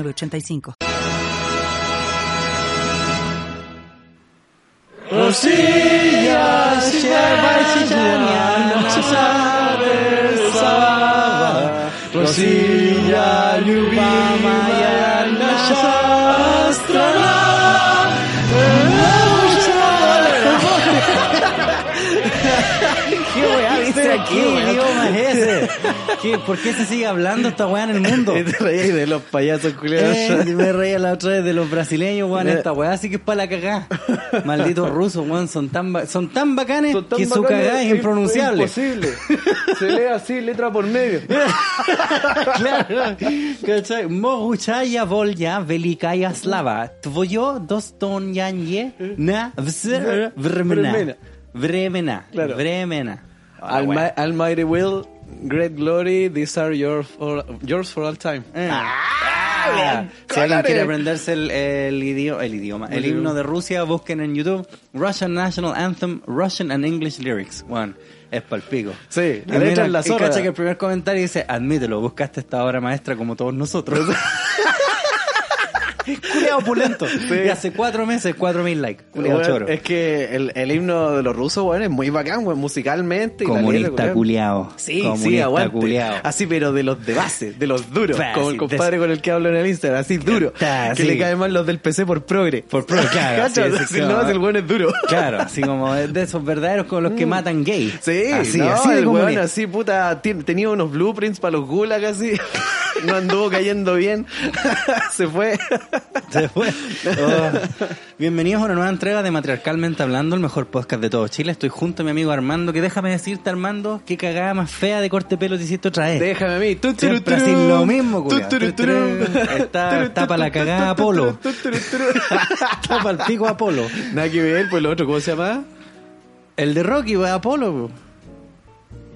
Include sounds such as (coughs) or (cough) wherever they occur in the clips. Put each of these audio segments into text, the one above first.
8985. Rosías lleváis ya no sabes Rosilla lluvia ya no aquí? ¿Qué idioma es ese? (laughs) ¿Qué- ¿Por qué se sigue hablando esta weá en el mundo? Y te reís de los payasos culiados. Eh, me reía la otra vez de los brasileños, weón. Esta weá sí que es para la cagá. (laughs) Malditos rusos, weón. Son tan, son tan bacanes Son tan que su cagá es impronunciable. imposible. (laughs) Se lee así, letra por medio. claro. ¿Cachai? Moguchaya volya velikaya slava. Tvoyo dostonyanye na vz- vremena. Vremena. Vremena. Claro. Vremena. Ah, weón. Almighty will, great glory, these are yours for, yours for all time. Eh. bien. Si alguien quiere aprenderse el, el idioma, el idioma, el himno de Rusia, busquen en YouTube Russian National Anthem, Russian and English Lyrics. Bueno, es palpico. Sí, la Y letra mira, es la y zorra. cacha que el primer comentario dice, admítelo, buscaste esta obra maestra como todos nosotros. (laughs) Culeado opulento. Y hace cuatro meses, cuatro mil likes. Culeado Bueno, choro. es que el, el himno de los rusos, bueno, es muy bacán, weón, musicalmente. letra, Comunista culiao. Sí, sí, Comunista aguante. culiao. Así, pero de los de base, de los duros. Como sí, el compadre con el que hablo en el Instagram, así duro. Ta, que sí. le caen mal los del PC por progre. Por pro, claro. (laughs) Sí, sí, claro. no, el bueno es duro. Claro, así como (laughs) de esos verdaderos con los que matan gay. Sí, así, no, así de el así, puta, tenía unos blueprints para los gulag así. (laughs) no anduvo cayendo bien. (laughs) Se fue. Se fue. Oh. Bienvenidos a una nueva entrega de Matriarcalmente Hablando, el mejor podcast de todo Chile. Estoy junto a mi amigo Armando, que déjame decirte, Armando, qué cagada más fea de corte pelo te hiciste otra vez. Déjame a mí. Siempre así lo mismo. Está- está tu, pa' la cagada Apolo. Está para el pico Apolo. Nada que ver, pues lo otro, ¿cómo se llama? El de Rocky, pues, Apolo.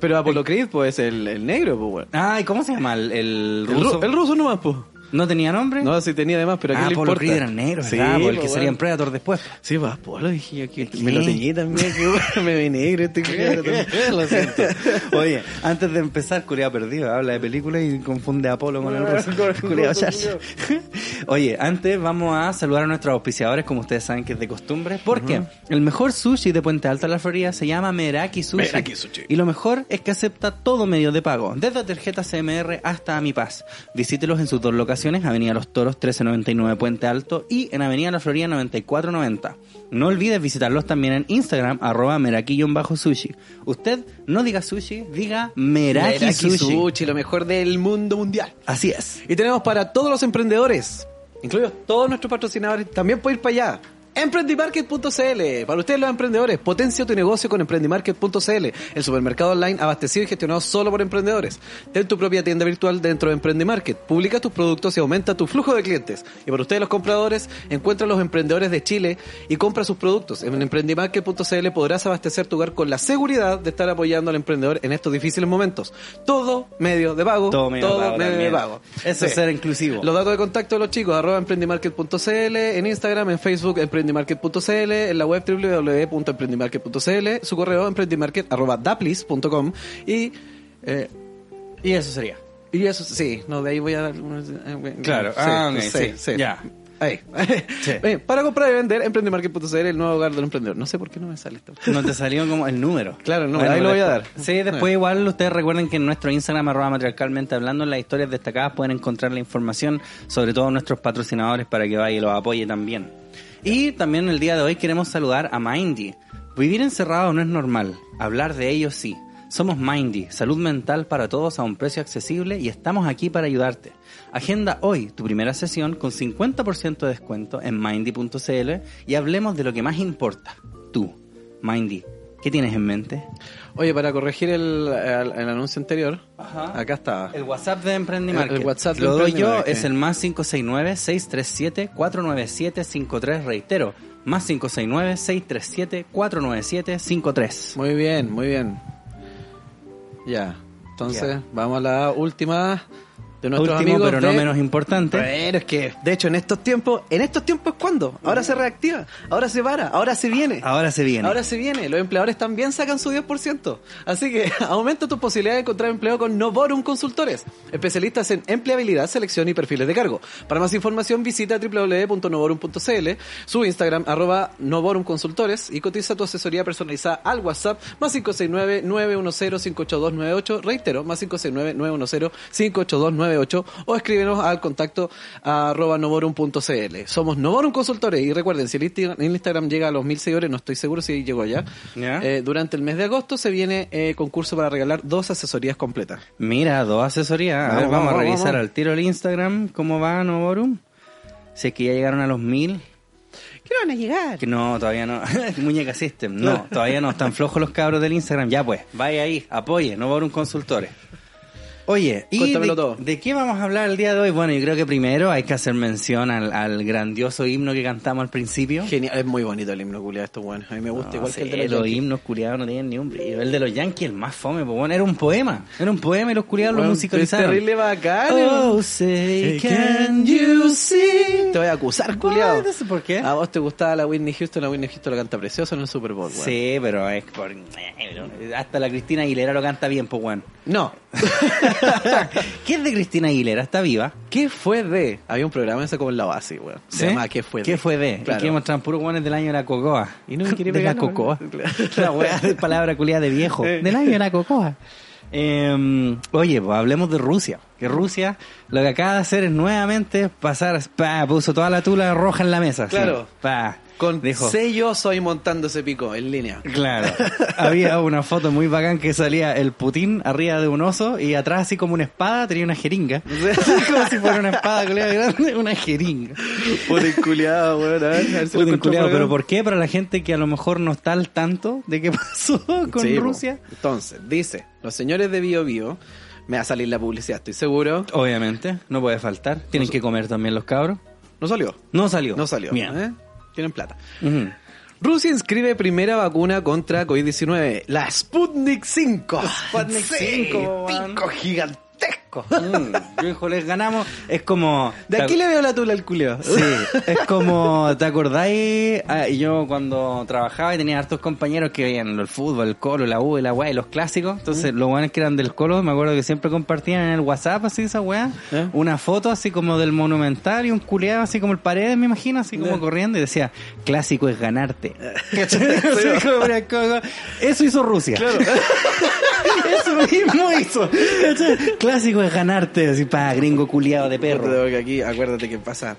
Pero Apolo Creed, pues el, el negro, pues weón. Ay, ¿cómo se llama? El, el El, ruso. ru- el ruso nomás, pues. ¿No tenía nombre? No, sí tenía además, pero ¿a ah, quién le Apolo importa? Creed era negro, sí, ¿verdad? Po, el pues, que sería en. Predator después. Sí, pues Apolo, dije yo que me lo teñí también, (laughs) que me vi negro este (laughs) culiao también. Lo siento. Oye, antes de empezar, Curia perdido, habla de películas y confunde a Apolo con el ruso. (laughs) Culeado ruso. Oye, antes vamos a saludar a nuestros auspiciadores, como ustedes saben que es de costumbre, porque el mejor sushi de Puente Alto, la Florida, se llama Meraki Sushi. Meraki Sushi. Y lo mejor es que acepta todo medio de pago, desde tarjeta CMR hasta Mi Paz. Visítelos en sus dos locaciones, Avenida Los Toros 1399 Puente Alto y en Avenida La Florida 9490. No olvides visitarlos también en Instagram, arroba meraki-sushi. Usted no diga sushi, diga Meraki, Meraki sushi. Sushi, lo mejor del mundo mundial. Así es. Y tenemos para todos los emprendedores, incluidos todos nuestros patrocinadores, también puede ir para allá. Emprendimarket.cl, para ustedes los emprendedores, potencia tu negocio con Emprendimarket.cl, el supermercado online abastecido y gestionado solo por emprendedores. Ten tu propia tienda virtual dentro de Emprendimarket, publica tus productos y aumenta tu flujo de clientes. Y para ustedes los compradores, encuentra a los emprendedores de Chile y compra sus productos. En Emprendimarket.cl podrás abastecer tu hogar con la seguridad de estar apoyando al emprendedor en estos difíciles momentos. Todo medio de pago, Todo medio de pago medio de pago. Eso es ser inclusivo. Los datos de contacto de los chicos, arroba emprendimarket.cl, en Instagram, en Facebook, emprendimarket.cl, en la web www.emprendimarket.cl, su correo emprendimarket arroba daplis.com y, eh, Y eso sería. y eso, sí, no, de ahí voy a dar... Claro, sí, ah, ok, sí, sí, sí. ya. Ahí. Sí. (laughs) Bien, para comprar y vender, emprendimarket.cl, el nuevo hogar del emprendedor. No sé por qué no me sale esto. No te salió como el número. Claro, el número, ahí lo voy a dar. Sí, después igual ustedes recuerden que en nuestro Instagram, arroba matriarcalmente hablando, en las historias destacadas pueden encontrar la información sobre todos nuestros patrocinadores para que vaya y los apoye también. Y también el día de hoy queremos saludar a Mindy. Vivir encerrado no es normal, hablar de ello sí. Somos Mindy, salud mental para todos a un precio accesible y estamos aquí para ayudarte. Agenda hoy tu primera sesión con 50% de descuento en mindy.cl y hablemos de lo que más importa, tú. Mindy, ¿Qué tienes en mente? Oye, para corregir el, el- el anuncio anterior, Ajá. acá estaba. El WhatsApp de Emprendimarket. El- el WhatsApp de Lo doy yo, es el más 569-637-497-53. Reitero, más 569-637-497-53. Muy bien, muy bien. Ya. Entonces, Ya. vamos a la última de nuestros Último, amigos pero no menos importante. Bueno, es que, de hecho, en estos tiempos, ¿en estos tiempos es cuando? Ahora se reactiva, ahora se para, ahora se viene. Ahora se viene. Ahora se viene, los empleadores también sacan su 10%. Así que (laughs) aumenta tus posibilidades de encontrar empleo con Novorum Consultores, especialistas en empleabilidad, selección y perfiles de cargo. Para más información visita www.novorum.cl, su Instagram arroba Novorum Consultores y cotiza tu asesoría personalizada al WhatsApp más 569-910-58298, reitero, más 569-910-58298 o escríbenos al contacto arroba novorum.cl. Somos Novorum Consultores y recuerden, si el Instagram llega a los mil seguidores, no estoy seguro si llegó ya, Ya. eh, durante el mes de agosto se viene eh, concurso para regalar dos asesorías completas. Mira, dos asesorías. A Vamos, ver, vamos, vamos, a revisar vamos. al tiro el Instagram. ¿Cómo va Novorum? Si es que ya llegaron a los mil. ¿Qué van a llegar? Que no, todavía no. (laughs) Muñeca System. No, (laughs) todavía no. Están flojos los cabros del Instagram. Ya pues, vaya ahí, apoye, Novorum Consultores. Oye, ¿y de, todo. de qué vamos a hablar el día de hoy? Bueno, yo creo que primero hay que hacer mención al, al grandioso himno que cantamos al principio. Genial, es muy bonito el himno culiado, esto bueno. A mí me gusta No igual que el de los los Yankees. himnos culiados no tienen ni un brillo. El de los Yankees, el más fome, pues bueno, era un poema. Era un poema y los culiados lo Bueno, musicalizaron. Es terrible bacán. Oh, say, can you see? Te voy a acusar, culiado. Por qué. A vos te gustaba la Whitney Houston, la Whitney Houston lo canta precioso en el Super Bowl, weón. Sí, pero es por... Hasta la Cristina Aguilera lo canta bien, pues bueno. No. (laughs) ¿Qué es de Cristina Aguilera? ¿Está viva? ¿Qué fue de? Había un programa ese como en la base, weón. Se ¿Sí? llama ¿Qué fue de? ¿Qué fue de? Claro. Y que mostraban puros guanes del año de la cocoa. Y no me quiere (laughs) de la pegar, ¿no? cocoa. (laughs) La weá de palabra culiada de viejo. Del año de la cocoa. Eh, oye, pues hablemos de Rusia. Que Rusia lo que acaba de hacer es nuevamente pasar, pa, puso toda la tula roja en la mesa. Claro. pa, Con dijo, sé yo soy montando ese pico en línea. Claro. (laughs) Había una foto muy bacán que salía el Putin arriba de un oso y atrás así como una espada tenía una jeringa. (laughs) como si fuera una espada culiada grande, una jeringa. El culiado, weón. A ver, a ver si Putin acá. pero ¿por qué? Para la gente que a lo mejor no está al tanto de qué (laughs) pasó con Sí, po. Rusia. Entonces, dice, los señores de Bio Bio, me va a salir la publicidad, estoy seguro. Obviamente, no puede faltar. Tienen que comer también los cabros. No salió. No salió. No salió. Bien. ¿eh? Tienen plata. Ujú. Rusia inscribe primera vacuna contra COVID-19, la Sputnik 5. Sputnik Sí, 5, weón. pico gigantesco. Mm, yo, hijo, les ganamos. Es como... De aquí le veo la tula al culio. Sí, (laughs) es como, ¿te acordáis? Ah, yo cuando trabajaba y tenía hartos compañeros que veían el fútbol, el colo, la U, la weá y los clásicos. Entonces, los buenos que eran del colo, me acuerdo que siempre compartían en el WhatsApp, así esa weá, ¿Eh? una foto así como del monumental y un culeado así como el paredes, me imagino, así como ¿Eh? corriendo y decía, clásico es ganarte. (laughs) (laughs) Eso hizo Rusia. Eso mismo hizo. Clásico es ganarte, así para gringo culiado de perro. Aquí, acuérdate que pasa.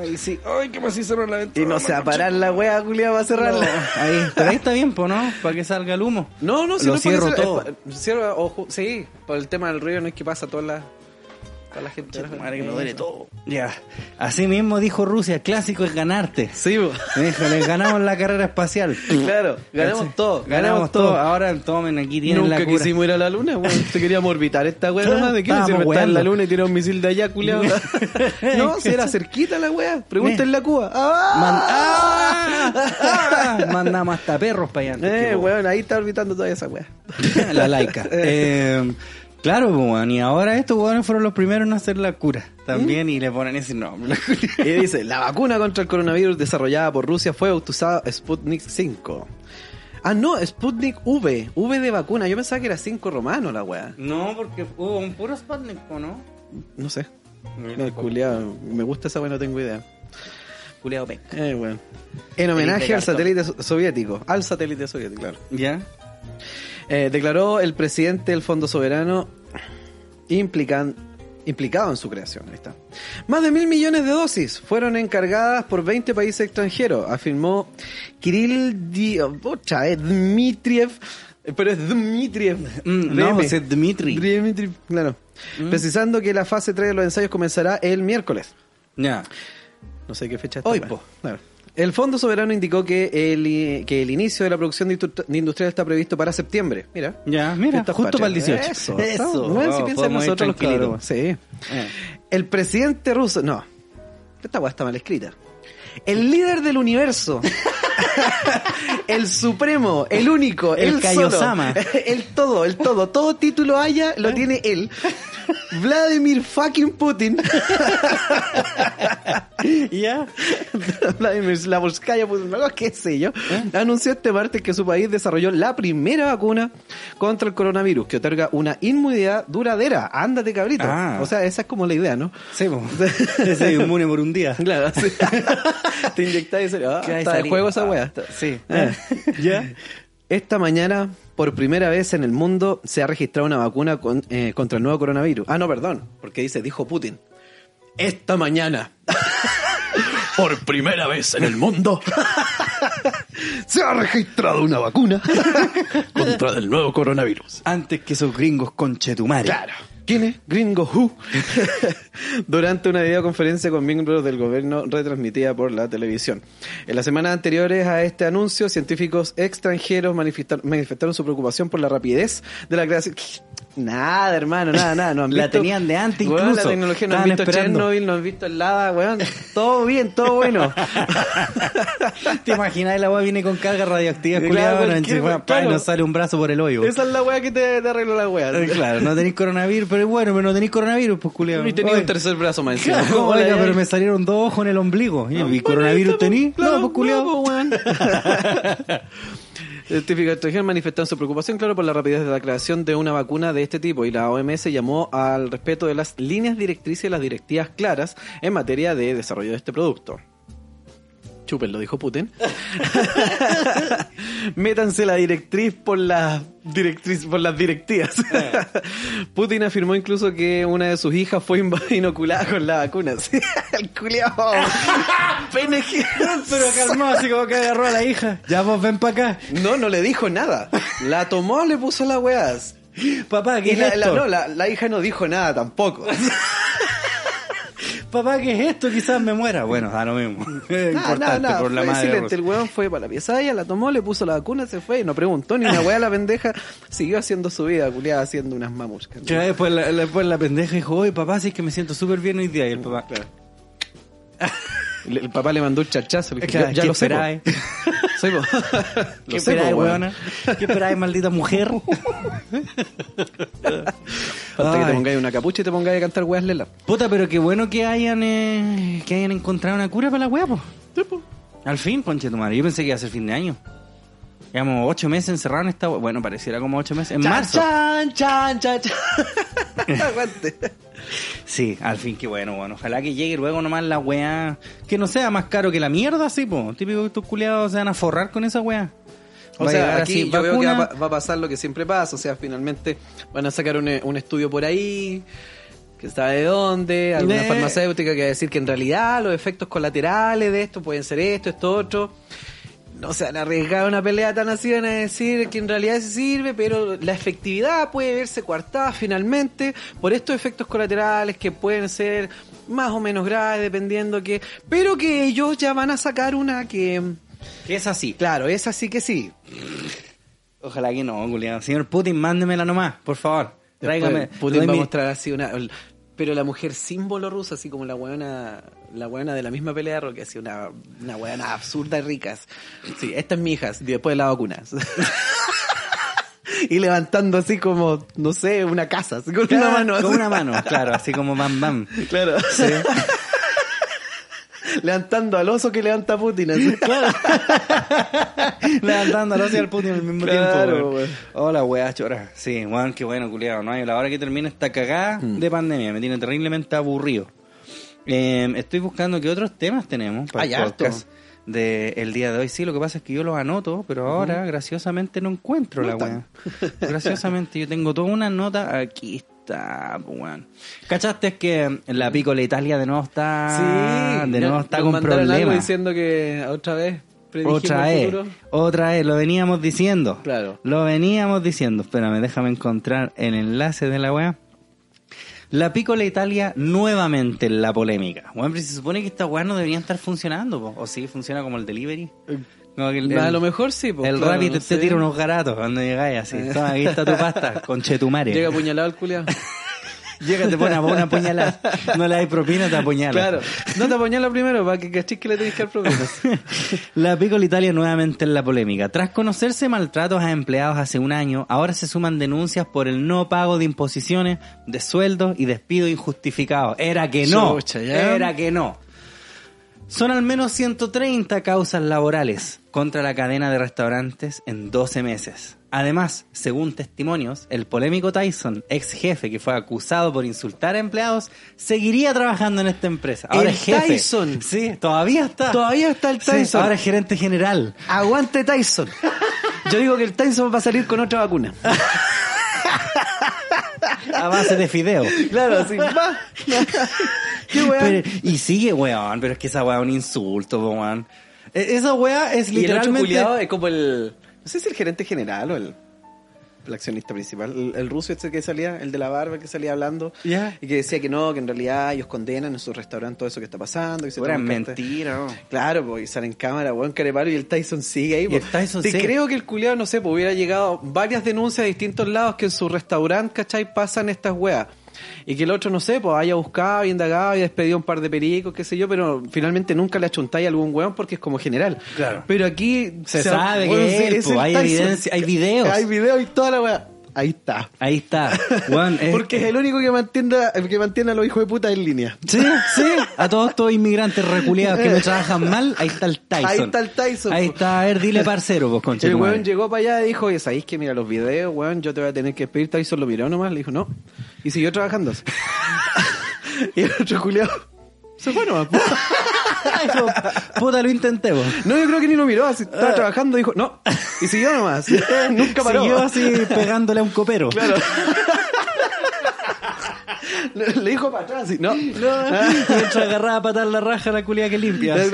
Ay, sí. Ay, así cerrar la ventana. Y no se va a parar la wea, culiado, va a cerrarla. Ahí, pero ahí está bien, po, ¿no? Para que salga el humo. No, no, si Lo no cierro todo. es pa- cierra, ojo, sí, por el tema del ruido no es que pasa toda la, toda la gente. Madre que me duele todo. Ya. Así mismo dijo Rusia, clásico es ganarte. Sí, bo. Me dijo, les ganamos la carrera espacial. claro, ganamos todo, Ganamos todo. Ahora tomen, aquí tienen Nunca la cura. quisimos ir a la luna, weón. (laughs) Te queríamos orbitar esta weá nomás. ¿De qué le sirve estar en la luna y tirar un misil de allá, culiado? (laughs) no, si era cerquita la weá. Pregúntenle a Cuba. Man- ¡Ah! ¡Ah! ¡Ah! Mandamos hasta perros para allá. Eh, weón, ahí está orbitando toda esa weá. (laughs) la laica. Eh, claro, weón, y ahora estos weones fueron los primeros en hacer la cura también y le ponen ese nombre. (laughs) Y dice, la vacuna contra el coronavirus desarrollada por Rusia fue bautizada Sputnik 5. Ah, no, Sputnik V. V de vacuna. Yo pensaba que era 5 romano la weá. No, porque hubo un puro Sputnik, ¿o ¿no? No sé. No, me gusta esa weá, no tengo idea. Culeado pec. Eh, bueno. En homenaje al satélite so- soviético. Al satélite soviético, claro. ¿Ya? Eh, declaró el presidente del Fondo Soberano implican, implicado en su creación. Ahí está. Más de mil millones de dosis fueron encargadas por 20 países extranjeros, afirmó Kirill Di- eh, Dmitriev. eh, Pero es Dmitriev. Mm, no, es Dmitri. Dmitri, claro. Precisando que la fase 3 de los ensayos comenzará el miércoles. Ya. No sé qué fecha está. Hoy, po. Claro. El Fondo Soberano indicó que el, que el inicio de la producción de industri- de industrial está previsto para septiembre. Mira. Ya, mira, justo para el patrias. 18. Eso. Eso. bueno, si piensa en podemos ir nosotros los cabros. Sí. Eh. El presidente ruso. No. Esta weá está mal escrita. El líder del universo. (laughs) el supremo, el único, El el, Kaiosama. solo. (laughs) El todo, el todo. Todo título haya lo tiene él. (laughs) Vladimir fucking Putin. (laughs) Ya. Vladimir Slavskaya Putin, algo qué sé yo, anunció este martes que su país desarrolló la primera vacuna contra el coronavirus que otorga una inmunidad duradera. Ándate, cabrito. Ah. O sea, esa es como la idea, ¿no? Sí. Ese es inmune por un día. (laughs) Claro, sí. Te inyectas y se ah, está de juego esa Ah, wea. está- Sí. Ah. ¿Ya? Esta mañana, por primera vez en el mundo, se ha registrado una vacuna con- eh, contra el nuevo coronavirus. Ah, no, perdón, porque dice, dijo Putin. Esta mañana, (laughs) por primera vez en el mundo, (laughs) se ha registrado una vacuna (laughs) contra el nuevo coronavirus. Antes que esos gringos conchetumare. Claro. ¿Quién es? Gringo Who. (laughs) Durante una videoconferencia con miembros del gobierno retransmitida por la televisión. En las semanas anteriores a este anuncio, científicos extranjeros manifestar- manifestaron su preocupación por la rapidez de la creación. (laughs) Nada, hermano, nada, nada. No han (laughs) La visto- tenían de antes incluso. la tecnología, no han visto esperando. Chernobyl, no han visto el Lada, weón. Todo bien, todo bueno. ¿Te imaginas? La weá viene con carga radioactiva, Claro, culiada, bueno, pa, y claro. nos sale un brazo por el hoyo. Esa es la weá que te, te arregló la weá. Eh, Claro, no tenéis coronavirus, pero bueno, pero no tenéis coronavirus, pues culiado. Y tenía un tercer brazo más encima. Claro, (laughs) ¿Cómo oiga, pero me salieron dos ojos en el ombligo. ¿Y, ¿y Bueno, coronavirus está, tení? claro, no, pues culiado. no, pues, weón. (laughs) Científicos extranjeros manifestaron su preocupación, claro, por la rapidez de la creación de una vacuna de este tipo y la OMS llamó al respeto de las líneas directrices y las directivas claras en materia de desarrollo de este producto. Chupen, lo dijo Putin. (laughs) Métanse la directriz por las directriz, por las directivas. Putin afirmó incluso que una de sus hijas fue (laughs) inoculada con la vacuna. Sí, El culiao. PNG. (laughs) Pero calmado, así como que agarró a la hija. Ya vos ven para acá. No, no le dijo nada. La tomó, le puso las weas. Papá, ¿qué Y es la, no, la, la hija no dijo nada tampoco. Papá, ¿qué es esto? Quizás me muera. Bueno, da lo mismo. (laughs) Es importante por la Fue madre. silente. El weón fue para la pieza, ella la tomó, le puso la vacuna, se fue y no preguntó ni una wea la pendeja. Siguió haciendo su vida, culiada, haciendo unas mamuscas. Ya después la, la- después la pendeja dijo, oye papá, sí es que me siento súper bien hoy día. Y el papá, (laughs) El, el papá le mandó un chachazo. Le Claro, ya, ya ¿qué lo esperáis? Soy po. (laughs) (laughs) ¿qué esperáis, weona? ¿Qué esperáis, maldita mujer? Falta que te pongáis una capucha y te pongáis a cantar weas lela. Puta, pero qué bueno que hayan eh, que hayan encontrado una cura para la weá, po. Al fin, conche tu madre. Yo pensé que iba a ser fin de año. Llevamos ocho meses encerrados en esta... Bueno, pareciera como ocho meses. En Chan, marzo. Chan, chan, chan, chan. Aguante. Sí, al fin, qué bueno, bueno. Ojalá que llegue luego nomás la weá. Que no sea más caro que la mierda, sí, po. Típico que estos culiados se van a forrar con esa weá. O Va sea, aquí yo veo que va, a pa- va a pasar lo que siempre pasa. O sea, finalmente van a sacar un, un estudio por ahí, que sabe de dónde, alguna Eh. farmacéutica que va a decir que en realidad los efectos colaterales de esto pueden ser esto, esto, otro. No se van a arriesgar a una pelea tan así, van a decir que en realidad sí sirve, pero la efectividad puede verse coartada finalmente por estos efectos colaterales que pueden ser más o menos graves dependiendo que... Pero que ellos ya van a sacar una que... Que es así. Claro, es así que sí. Ojalá que no, culiado. Señor Putin, mándemela nomás, por favor. Tráigame. Putin va a mostrar así una... Pero la mujer símbolo rusa, así como la weona, la weona de la misma pelea de Rocky, así una, una weona absurda y ricas. Sí, esta es mi hija, después de la vacuna. (laughs) y levantando así como, no sé, una casa, así con una mano. Con una mano, claro, así como bam bam. Claro. Levantando al oso que levanta Putin. Así. Levantándolo hacia el Putin al mismo Claro, tiempo. weón. weón. Hola, weá, chora. Sí, weón, qué bueno, culiado. No hay la hora que termine esta cagada Mm. de pandemia. Me tiene terriblemente aburrido. Eh, estoy buscando qué otros temas tenemos para Hay el podcast del día de hoy. Sí, lo que pasa es que yo los anoto, pero ahora graciosamente no encuentro la weá. Graciosamente yo tengo toda una nota. Aquí está, pues, weón. ¿Cachaste que la Piccola Italia de nuevo está, de nuevo está con algo problemas? diciendo que otra vez Otra vez, otra vez, lo veníamos diciendo. Claro. Lo veníamos diciendo. Espérame, déjame encontrar el enlace de la weá. La Piccola Italia nuevamente en la polémica. Bueno, pero se supone que estas weas no deberían estar funcionando, po. o sí, funciona como el delivery. Como que el, a lo mejor sí, pues, el claro, Rappi no te, tira unos garatos cuando llegáis así. Toma, aquí está tu pasta, (laughs) con chetumare. Llega apuñalado el culiao. (laughs) Llega, te pone a una puñalada. No le hay propina, te apuñala. Claro. No te apuñala primero para que cachis que le tenés que dar propinas. (laughs) La Piccola Italia nuevamente en la polémica. Tras conocerse maltratos a empleados hace un año, ahora se suman denuncias por el no pago de imposiciones, de sueldos y despido injustificados. Era que no. Chucha. Era que no. Son al menos 130 causas laborales contra la cadena de restaurantes en 12 meses. Además, según testimonios, el polémico Tyson, ex jefe que fue acusado por insultar a empleados, seguiría trabajando en esta empresa. Ahora El es jefe. Tyson. Sí, todavía está. Todavía está el Sí, Tyson. ahora es gerente general. Aguante Tyson. Yo digo que el Tyson va a salir con otra vacuna. (laughs) A base de fideo. Claro, así. (laughs) (laughs) Qué. Pero- y sigue, weón, pero es que esa weá es un insulto, weón. E- Esa weá es Y el literalmente... es como el. No sé si el gerente general o el. El accionista principal, el, el ruso este que salía, el de la barba que salía hablando, y que decía que no, que en realidad ellos condenan en su restaurante todo eso que está pasando. Que se cartas. mentira, ¿no? Claro, pues, y sale en cámara, weón, careparo, y el Tyson sigue ahí. Y el Tyson Te sigue. creo que el culiado, no sé, pues hubiera llegado varias denuncias de distintos lados que en su restaurante, ¿cachai? Pasan estas weas. Y que el otro, no sé, pues haya buscado y indagado y despedido un par de pericos, qué sé yo, pero finalmente nunca le achuntáis a algún weón porque es como general. Claro. Pero aquí Se sabe que es pues, hay evidencia, hay videos. Hay videos y toda la wea. Ahí está. Ahí está. (laughs) Es- Porque es el único que mantiene, que mantiene a los hijos de puta en línea. Sí, sí. A todos estos inmigrantes reculeados que me (laughs) trabajan mal, ahí está el Tyson. Ahí está el Tyson, Ahí po. está, a ver, dile parcero, pues, concha El weón llegó para allá y dijo, oye, ¿sabéis que mira los videos, weón? Yo te voy a tener que despedir. Tyson lo miró nomás, le dijo, no. Y siguió trabajando. (laughs) y el otro culiado se fue nomás. (laughs) Dijo, Puta, lo intenté, po. No, yo creo que ni lo miró, así, estaba trabajando, dijo, no. Y siguió nomás. (laughs) Nunca paró. Siguió así pegándole a un copero. Claro. (laughs) le, dijo para atrás, y no. Mientras agarraba a patar la raja la culia que limpia. (laughs)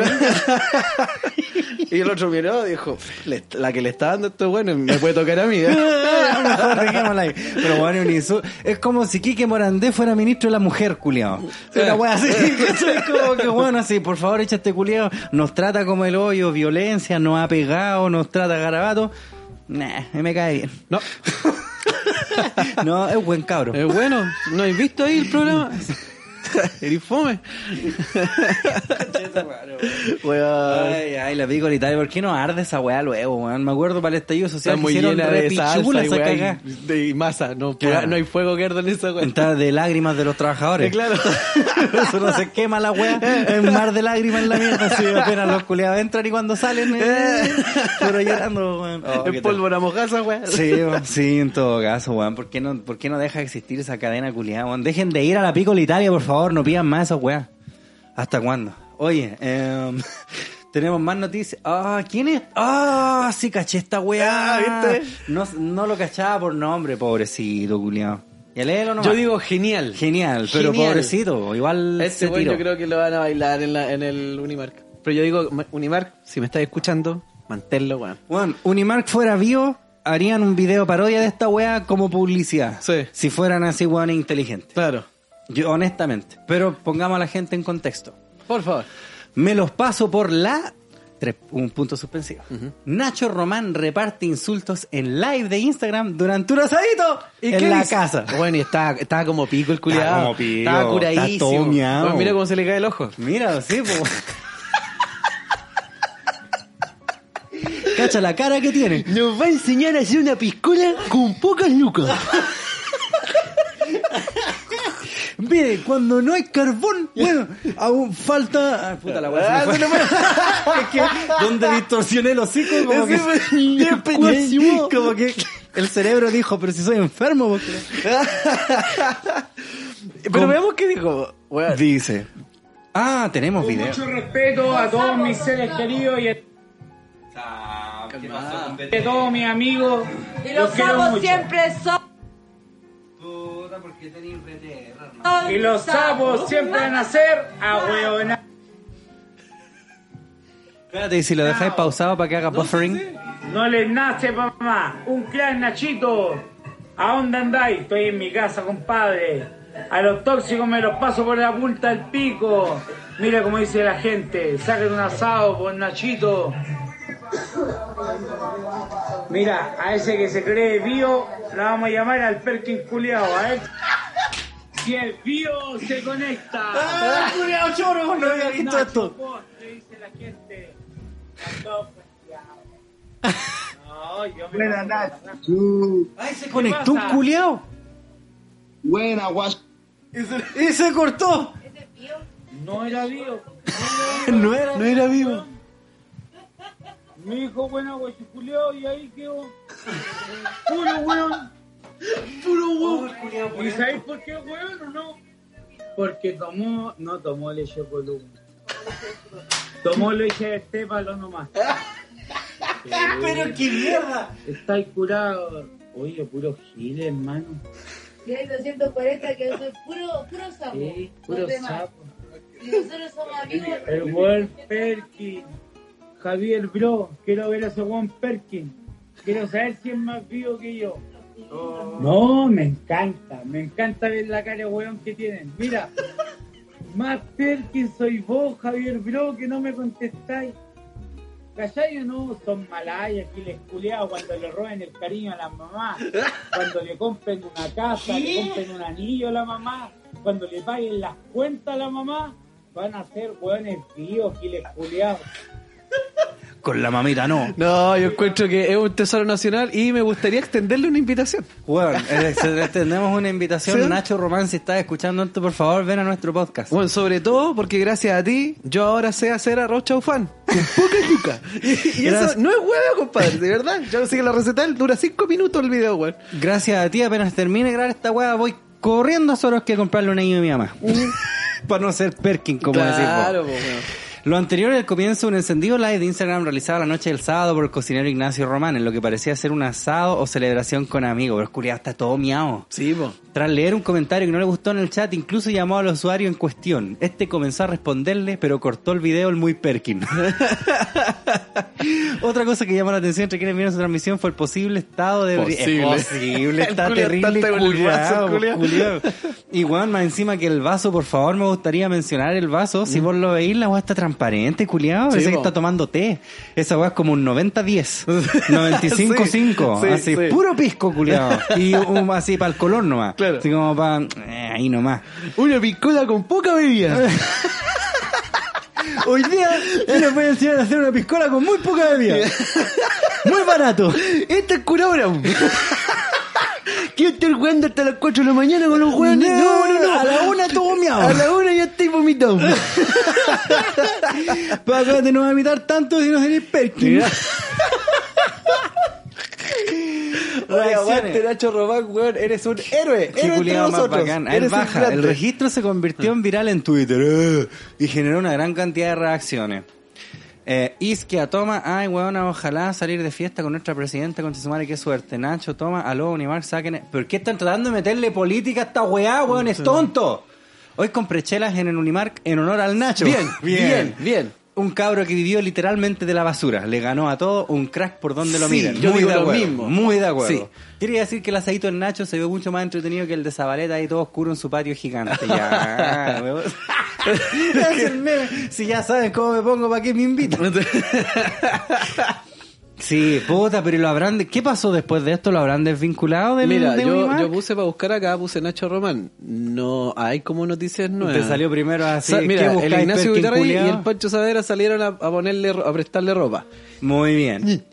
y el otro miró y dijo, "Le- la que le está dando esto bueno me puede tocar a mí. ¿eh?". (laughs) Pero bueno. Es como si Quique Morandé fuera ministro de la mujer, culiao. Una wea así. ¿cachai? (laughs) como que bueno, así, por favor, echa este culiao. Nos trata como el hoyo, violencia, nos ha pegado, nos trata garabato. Nah, me cae bien. No. (laughs) No, es buen cabro. Es bueno, ¿no has visto ahí el programa? (laughs) (laughs) Eres fome. Weón. Ay, ay, la pico Italia. ¿Por qué no arde esa weá luego, weón? Me acuerdo para el estallido social Está que muy hicieron llena de repichula salsa y, esa y- de masa. No, Claro. no hay fuego que arda en esa weá. Está de lágrimas de los trabajadores. (laughs) Claro. (laughs) Eso no se quema la weá. Es mar de lágrimas en la mierda. Así apenas los culiados entran y cuando salen. Eh, pero llorando, weón. Oh, es pólvora mojaza, weá. tal. Sí, weón, sí, en todo caso, weón. ¿Por qué no, por qué no deja de existir esa cadena culiada, weón? Dejen de ir a la Pico Italia, por favor. No pidan más esas weas. ¿Hasta cuándo? Oye, em, (laughs) tenemos más noticias. Ah, ¿quién es? Ah, sí caché esta weá. Ah, ¿viste? No, no lo cachaba por nombre, pobrecito, culiado. Ya léelo nomás. Yo digo genial. Genial, pero Genial. pobrecito, igual Este weón yo creo que lo van a bailar en, la, en el Unimark. Pero yo digo, Ma- Unimark, si me estás escuchando, manténlo, weón. Bueno, Unimark fuera vivo, harían un video parodia de esta weá como publicidad. Sí. Si fueran así weones inteligentes. Claro. Yo, honestamente. Pero pongamos a la gente en contexto. Por favor. Me los paso por la... un punto suspensivo. Nacho Román reparte insultos en live de Instagram durante un asadito en qué la dice? casa. Bueno, y estaba, estaba como pico el culiado. Estaba como pico, Estaba curadísimo. está todo miado. Bueno, mira cómo se le cae el ojo. Mira, sí, po. Cacha la cara que tiene. Nos va a enseñar a hacer una piscola con pocas lucas. (laughs) Mire, cuando no hay carbón, (laughs) bueno, aún falta. Ah, puta la weá. me fue. (laughs) es que donde distorsioné el (laughs) hocico, como que. Despeñadísimo. como que el cerebro dijo, pero si soy enfermo, porque... Pero veamos qué dijo. Dice. Ah, tenemos video. Mucho respeto a todos mis seres queridos y a, todos mis amigos. Y Los los sapos siempre son. Y los sapos siempre van a ser a hueonar. Espérate, y si lo dejáis pausado para que haga buffering. No les nace, mamá. Un clan Nachito. ¿A dónde andáis? Estoy en mi casa, compadre. A los tóxicos me los paso por la punta del pico. Mira como dice la gente, saquen un asado por Nachito. Mira, a ese que se cree bio, la vamos a llamar al Perkin culiao, a ver. Si el bio se conecta. ¡Ah, culiao choro! No había visto esto. Dice la gente. No, yo me Buena Nacho. ¡Ay, se conectó un culiao! Buena, guacho. ¡Y se cortó! No era bio. (laughs) No era, no era vivo. Me dijo, bueno, guachiculeo, y ahí quedó. (laughs) Puro weón. Puro weón. ¿Y sabéis por qué weón o no? Porque tomó, no tomó leche columna. (laughs) Tomó leche de estépalo nomás. (laughs) ¡Pero qué mierda! Está ahí curado. Oye, puro gile, hermano. Y hay 240 que soy puro, puro sapo. Sí, puro sapo. Y nosotros somos amigos. El weón Perkin. Javier Bro, quiero ver a ese weón Perkin. Quiero saber si es más vivo que yo. No, me encanta, me encanta ver la cara de weón que tienen. Mira, (laughs) más Perkin soy vos, Javier Bro, que no me contestáis. ¿Cachai o no? Son malayas, giles culiados, cuando le roben el cariño a la mamá, cuando le compren una casa, le compren un anillo a la mamá, cuando le paguen las cuentas a la mamá, van a ser hueones vivos, giles culiados. Con la mamita no. No, yo encuentro que es un tesoro nacional y me gustaría extenderle una invitación. Bueno, eh, tenemos una invitación. ¿Sí? Nacho Román, si estás escuchando esto, por favor, ven a nuestro podcast. Bueno, sobre todo porque gracias a ti, yo ahora sé hacer arroz chaufán. Con poca yuca. Y, y eso no es huevo, compadre, de verdad. Yo sé que la receta dura cinco minutos el video, weón. Gracias a ti, apenas termine de grabar esta weá, voy corriendo a Soros que comprarle un anillo a mi mamá. (laughs) Para no ser Perkin, como. Claro, po, weón. Lo anterior al comienzo de un encendido live de Instagram realizado la noche del sábado por el cocinero Ignacio Román, en lo que parecía ser un asado o celebración con amigos. Pero culiado, está todo miado. Sí, po. Tras leer un comentario que no le gustó en el chat, incluso llamó al usuario en cuestión. Este comenzó a responderle, pero cortó el video el muy Perkin. (laughs) Otra cosa que llamó la atención entre quienes vieron su transmisión fue el posible estado de... Posible. Es posible, (laughs) está terrible culiao, culiao. culiao. Y weón, más encima que el vaso, por favor, me gustaría mencionar el vaso. Si vos lo veis, la weá está transparente, culiado. Mm. Sí, Ese que está tomando té. Esa weá es como un 90-10. 95-5. (laughs) Sí, así, sí. puro pisco, culiado. (laughs) Y un, así para el color nomás. Claro. Así como para... ahí nomás. Una piscola con poca bebida. (laughs) Hoy día yo les voy a enseñar a hacer una piscola con muy poca bebida. Muy barato. Esta es curabra. Quiero estar jugando hasta las 4 de la mañana con los hueones. No, no, no. A la una todo (laughs) miado. A la una ya estoy vomitando. (laughs) Para te no va a imitar tanto si no seréis Perkin. (laughs) Oye, aguante, Nacho Román, weón. Eres un héroe. Qué Héroe entre nosotros. Él baja. El registro se convirtió en viral en Twitter eh, y generó una gran cantidad de reacciones. Eh, Isquia, toma, ay, weona, ojalá salir de fiesta con nuestra presidenta, con su madre, qué suerte. Nacho, toma, aló, Unimar, saquen. ¿Por qué están tratando de meterle política a esta weá, weón? Es tonto. Hoy compré chelas en el Unimark en honor al Nacho. Bien, (laughs) bien, bien. Un cabro que vivió literalmente de la basura. Le ganó a todo un crack por donde lo Sí, miren. yo muy digo de lo acuerdo. mismo. Muy de acuerdo. Sí. Quería decir que el asadito del Nacho se ve mucho más entretenido que el de Zabaleta ahí todo oscuro en su patio gigante. Ya, (laughs) weón. (laughs) Es el meme. si ya saben cómo me pongo, ¿para qué me invitan? (laughs) Sí, puta, pero lo habrán... de- ¿Qué pasó después de esto? ¿Lo habrán desvinculado del Mira, de yo, yo puse para buscar acá, puse Nacho Román. No hay como noticias nuevas. Te salió primero así. Sa- ¿qué mira, el Ignacio Guitarra y el Pancho Sadera salieron a, a ponerle, ro- a prestarle ropa. Muy bien.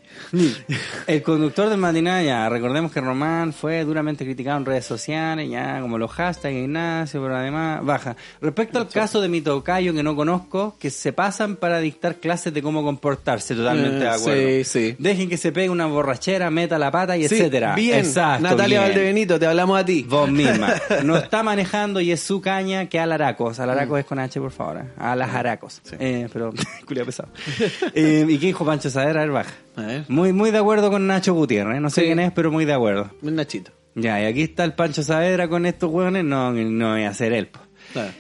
El conductor del matinal, ya, recordemos que Román fue duramente criticado en redes sociales, ya, como los hashtags Ignacio, pero además baja. Respecto al caso de mi tocayo que no conozco, que se pasan para dictar clases de cómo comportarse, totalmente Eh, de acuerdo. sí, sí. Dejen que se pegue una borrachera, meta la pata y Sí, etcétera. Bien, Exacto, Natalia bien. Valdebenito, te hablamos a ti. Vos misma. (laughs) No está manejando y es su caña que alaracos. Alaracos es con H, por favor. ¿eh? A las haracos. Eh, pero, (laughs) culiao pesado. (laughs) Eh, ¿Y qué dijo Pancho Sadera? A ver, baja. A ver. Muy, muy de acuerdo con Nacho Gutiérrez. No sé Sí. quién es, pero muy de acuerdo. Un Nachito. Ya, y aquí está el Pancho Saavedra con estos hueones. No, no voy a ser él. Claro.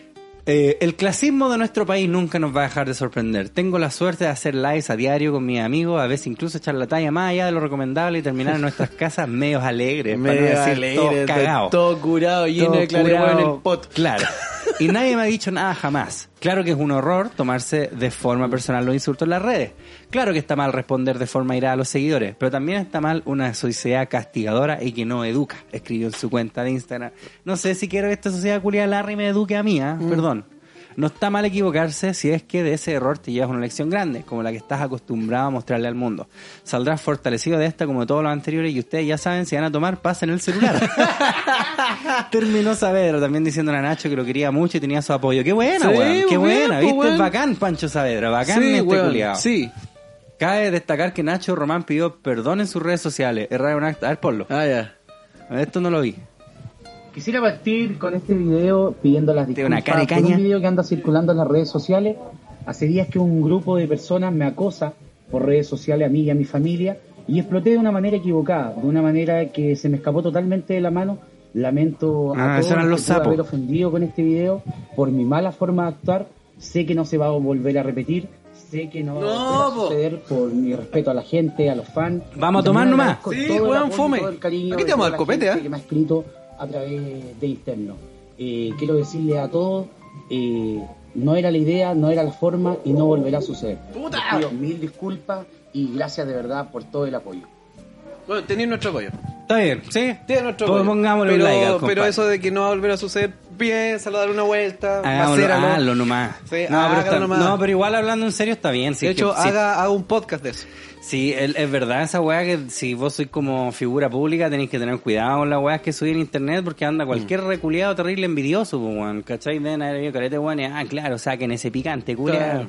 Eh, el clasismo de nuestro país nunca nos va a dejar de sorprender. Tengo la suerte de hacer lives a diario con mis amigos, a veces incluso echar la talla más allá de lo recomendable y terminar en nuestras (laughs) casas medios alegres, para no decir alegre, todos cagados. Todo curado, lleno Todo de claremont en el pot. Claro. (laughs) Y nadie me ha dicho nada jamás. Claro que es un horror tomarse de forma personal los insultos en las redes. Claro que está mal responder de forma irada a los seguidores, pero también está mal una sociedad castigadora y que no educa. Escribió en su cuenta de Instagram. No sé si quiero que esta sociedad culiada Larry me eduque a mí, ¿ah? perdón. No está mal equivocarse si es que de ese error te llevas una lección grande, como la que estás acostumbrado a mostrarle al mundo. Saldrás fortalecido de esta como todos los anteriores y ustedes ya saben, si van a tomar, pasen el celular. (laughs) Terminó Saavedra también diciendo a Nacho que lo quería mucho y tenía su apoyo. ¡Qué buena, Sí, weón! ¡Qué pues, buena! bien, ¿Viste? pues, weón. bacán, Pancho Saavedra. Bacán Sí, este weón, culiao. Sí. Cabe destacar que Nacho Román pidió perdón en sus redes sociales. Es raro un acto. A ver, ponlo. Ah, ya. Esto no lo vi. Quisiera partir con este video pidiendo las Tiene una disculpas cara de por caña. un video que anda circulando en las redes sociales. Hace días que un grupo de personas me acosa por redes sociales a mí y a mi familia y exploté de una manera equivocada, de una manera que se me escapó totalmente de la mano. Lamento Ah, a todos eran los que pude haber ofendido con este video por mi mala forma de actuar. Sé que no se va a volver a repetir. Sé que no, No, va a po. suceder por mi respeto a la gente, a los fans. Vamos a tomar nomás. Sí, weón, fome. Aquí te de vamos al copete, ¿eh? que me ha escrito a través de interno. Eh, quiero decirle a todos, eh, no era la idea, no era la forma y no volverá a suceder. ¡Puta! Pido mil disculpas y gracias de verdad por todo el apoyo. Bueno, tenéis nuestro apoyo. Está bien, ¿sí? Tiene nuestro apoyo. pongámosle un pero, like al Pero eso de que no va a volver a suceder, piénsalo, dar una vuelta, Hagámoslo, macéralo. hazlo nomás. Sí, no, pero está- nomás. no, pero igual hablando en serio está bien. de que- hecho, sí. haga, haga un podcast de eso. Sí, es verdad esa weá que si vos sois como figura pública tenéis que tener cuidado con las weas que subís en internet porque anda cualquier reculeado terrible envidioso, pues, weón. ¿Cachai? Deben haber habido carete, weón, y, ah, claro, saquen ese picante, culiado.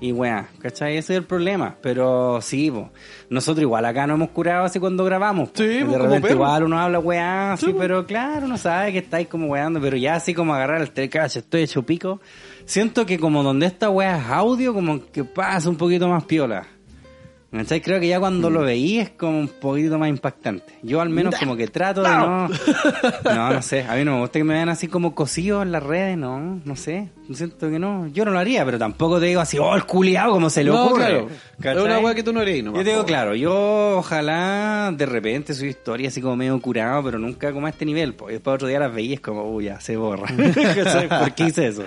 Y weá, ¿cachai? Ese es el problema. Pero sí, po. nosotros igual acá nos hemos curado así cuando grabamos. po. Sí, de como repente igual uno habla weá, así, Sí, pero claro, uno sabe que estáis como weando, pero ya así como agarrar el tecache, estoy hecho pico. Siento que como donde esta weá es audio, como que pasa un poquito más piola. ¿Cachai? Creo que ya cuando lo veí es como un poquito más impactante. Yo al menos como que trato de no... (laughs) No, no sé. A mí no me gusta que me vean así como cosidos en las redes, no, no sé. Siento que no. Yo no lo haría, pero tampoco te digo así, oh, el culiado, como se le No, ocurre. claro. Es una weá que tú no harías nomás, Yo te digo, claro, yo ojalá de repente su historia así como medio curado, pero nunca como a este nivel. Pues después otro día las veía y es como, uy, ya se borra. (laughs) ¿Por qué hice eso?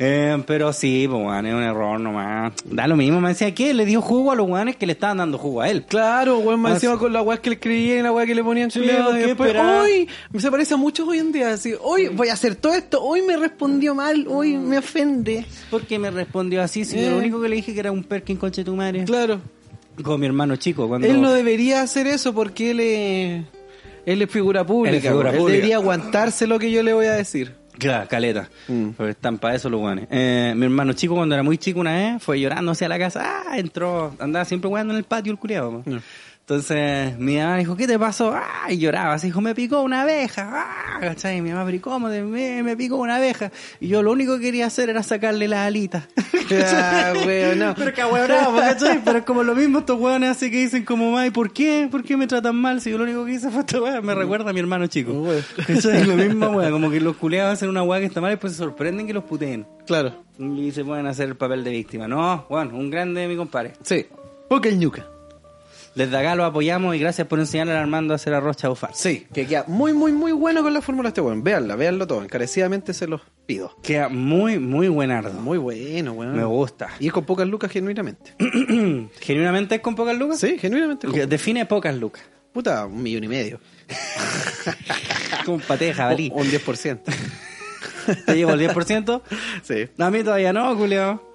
Eh, pero sí, pues es un error nomás. Da lo mismo, me decía que le dio jugo a los weones que le estaban dando jugo a él. Claro, weón, más Ah, encima con la weá que le escribían y la weá que le ponían Sí, culiao, ¿qué y después, esperaba? hoy, se parece a muchos hoy en día, así, hoy voy a hacer todo esto, hoy me respondió mal, hoy me ofende. Porque me respondió así, si yo Eh. lo único que le dije que era un perkin conche tu madre. Claro. Con mi hermano chico, cuando... Él no debería hacer eso porque él es, él es figura pública. Él es figura Él pública. debería aguantarse lo que yo le voy a decir. Claro, caleta. Mm. Porque están para eso los guanes. Eh, mi hermano chico, cuando era muy chico una vez, fue llorando hacia la casa. Ah, entró, andaba siempre jugando en el patio el culiado. Mm. Entonces, mi mamá dijo, ¿qué te pasó? Ah, y lloraba. Así dijo, me picó una abeja. Ah, ¿cachai? Y mi mamá, pero ¿y ¿cómo? Me, me picó una abeja. Y yo lo único que quería hacer era sacarle las alitas. (laughs) Ah, weón, no. Pero que (laughs) ¿cachai? Pero es como lo mismo estos hueones así que dicen como, ay, ¿por qué? ¿Por qué me tratan mal? Si yo lo único que hice fue esta hueá, me recuerda a mi hermano chico. Weón. (laughs) ¿Cachai? Lo mismo, hueá, como que los culeados hacen una hueá que está mal y después se sorprenden que los puteen. Claro. Y se pueden hacer el papel de víctima. No, bueno, un grande mi compadre. Sí. Porque el ñuca. Desde acá lo apoyamos y gracias por enseñarle a Armando a hacer arroz chaufán. Sí, que queda muy, muy, muy bueno con la fórmula este weón. Véanla, véanlo todo. Encarecidamente se los pido. Queda muy, muy buenardo. Muy bueno, weón. Me gusta. Y es con pocas lucas genuinamente. (clears throat) ¿Genuinamente es con pocas lucas? Sí, genuinamente. con- Define pocas lucas. Puta, un millón y medio. (laughs) Con paté de jabalí. O- Un 10%. (laughs) ¿Te llevo el 10%? sí. A mí todavía no, Julio.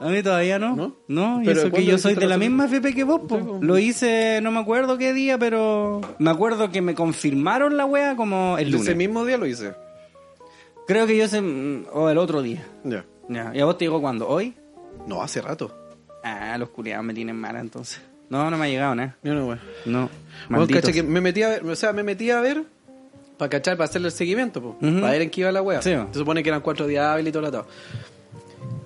A mí todavía no. ¿No? No, y Pero eso que ¿cuándo yo soy de la la misma FP que vos, po. Lo hice, no me acuerdo qué día, pero me acuerdo que me confirmaron la wea como el lunes. Ese mismo día lo hice. Creo que yo sé, mm, o el otro día. Ya. Ya. ¿Y a vos te digo cuándo? ¿Hoy? No, hace rato. Ah, los culiados me tienen mala entonces. No, no me ha llegado nada. Yo no. No. Cacha que me metí a ver, o sea, me metí a ver para cachar, para hacerle el seguimiento, po, Ujú. para ver en qué iba la wea. Sí. Se supone que eran cuatro días hábiles y todo lo atado.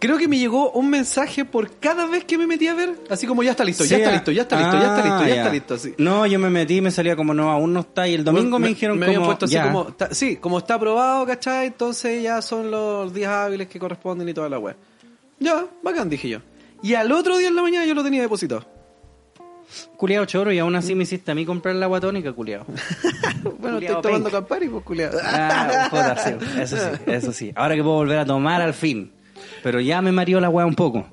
Creo que me llegó un mensaje por cada vez que me metí a ver, así como ya está listo, ya está listo, ya está listo, ya está listo, ah, ya está listo. así. No, yo me metí y me salía como no, aún no está. Y el domingo me, dijeron me como. habían puesto así ya. como, ta- sí, como está aprobado, ¿cachai? Entonces ya son los días hábiles que corresponden y toda la web. Ya, bacán, dije yo. Y al otro día en la mañana yo lo tenía depositado. Culeado choro y aún así me hiciste a mí comprar la agua tónica, culiado. (laughs) Bueno, Culeado estoy tomando. Campari, pues, culiado. Ah, joda, sí, eso sí, eso sí. Ahora que puedo volver a tomar al fin. Pero ya me mareó la weá un poco.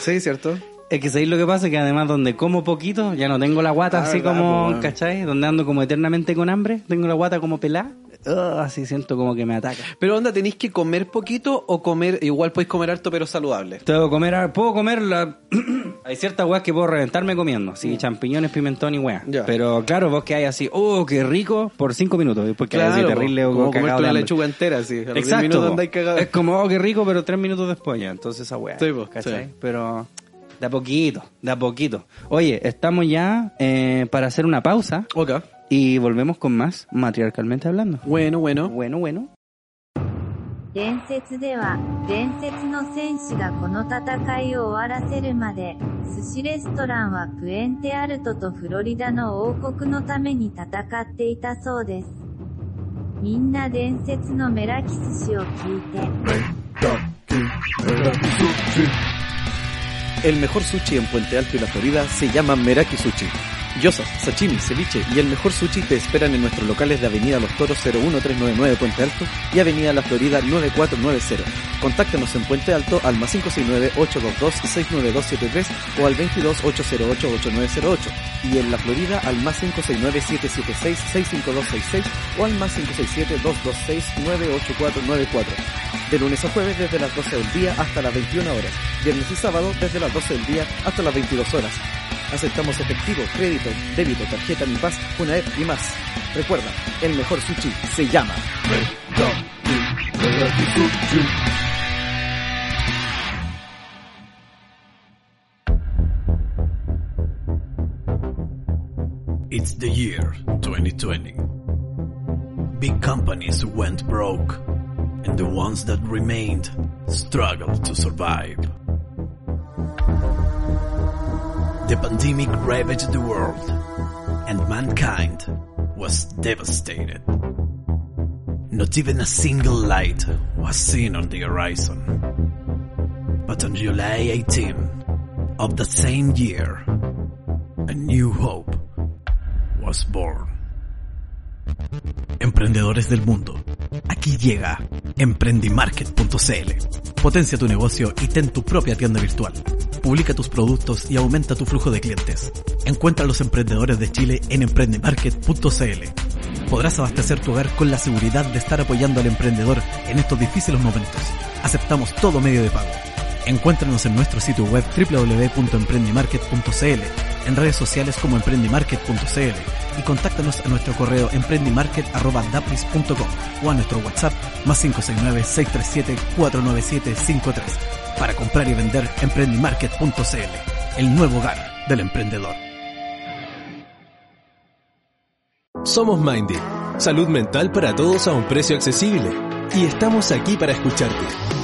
Sí, ¿cierto? Es que sabéis lo que pasa, que además donde como poquito, ya no tengo la guata Ah, así verdad, como. ¿cachai? Donde ando como eternamente con hambre, tengo la guata como pelada. Así siento como que me ataca. Pero onda, ¿tenéis que comer poquito o comer, igual podéis comer harto pero saludable? Que comer, a- puedo comer la... (clears throat) hay ciertas weas que puedo reventarme comiendo, así champiñones, pimentón y weas. Pero claro, vos que hay así, oh, qué rico, por cinco minutos, después que hay así terrible o como comer cagado de toda la lechuga entera, así. A los 10 Exacto. Es como, oh, qué rico, pero tres minutos después ya. Entonces esa wea. Sí, po, ¿cachai? sí. Pero de a poquito, de a poquito. Oye, estamos ya eh, para hacer una pausa Ok. y volvemos con más matriarcalmente hablando. Bueno, bueno. Bueno, bueno. 伝説では、伝説の戦士がこの戦いを終わらせるまで、寿司レストランはプエンテアルトとフロリダの王国のために戦っていたそうです。みんな伝説のメラキ寿司を聞いて、 El mejor sushi en Puente Alto y la Florida se llama Meraki Sushi. Gyozas, sashimi, ceviche y el mejor sushi te esperan en nuestros locales de Avenida Los Toros 01399 Puente Alto y Avenida La Florida 9490. Contáctanos en Puente Alto al más 569-822-69273 o al 22-808-8908 y en La Florida al más 569-776-65266 o al más 567-226-98494. De lunes a jueves desde las 12 del día hasta las 21 horas. Viernes y sábado desde las 12 del día hasta las 22 horas. Aceptamos efectivo, crédito, débito, tarjeta Mi Paz, Funaep y más. Recuerda, el mejor sushi se llama It's the year 2020. Big companies went broke, and the ones that remained struggled to survive. The pandemic ravaged the world, and mankind was devastated. Not even a single light was seen on the horizon. But on July 18 of the same year, a new hope was born. Emprendedores del mundo, aquí llega emprendimarket.cl. Potencia tu negocio y ten tu propia tienda virtual. Publica tus productos y aumenta tu flujo de clientes. Encuentra a los emprendedores de Chile en emprendimarket.cl. Podrás abastecer tu hogar con la seguridad de estar apoyando al emprendedor en estos difíciles momentos. Aceptamos todo medio de pago. Encuéntranos en nuestro sitio web www.emprendimarket.cl, en redes sociales como emprendimarket.cl y contáctanos a nuestro correo emprendimarket.dapris.com o a nuestro WhatsApp más 569-637-49753 para comprar y vender emprendimarket.cl, el nuevo hogar del emprendedor. Somos Mindy, salud mental para todos a un precio accesible. Y estamos aquí para escucharte.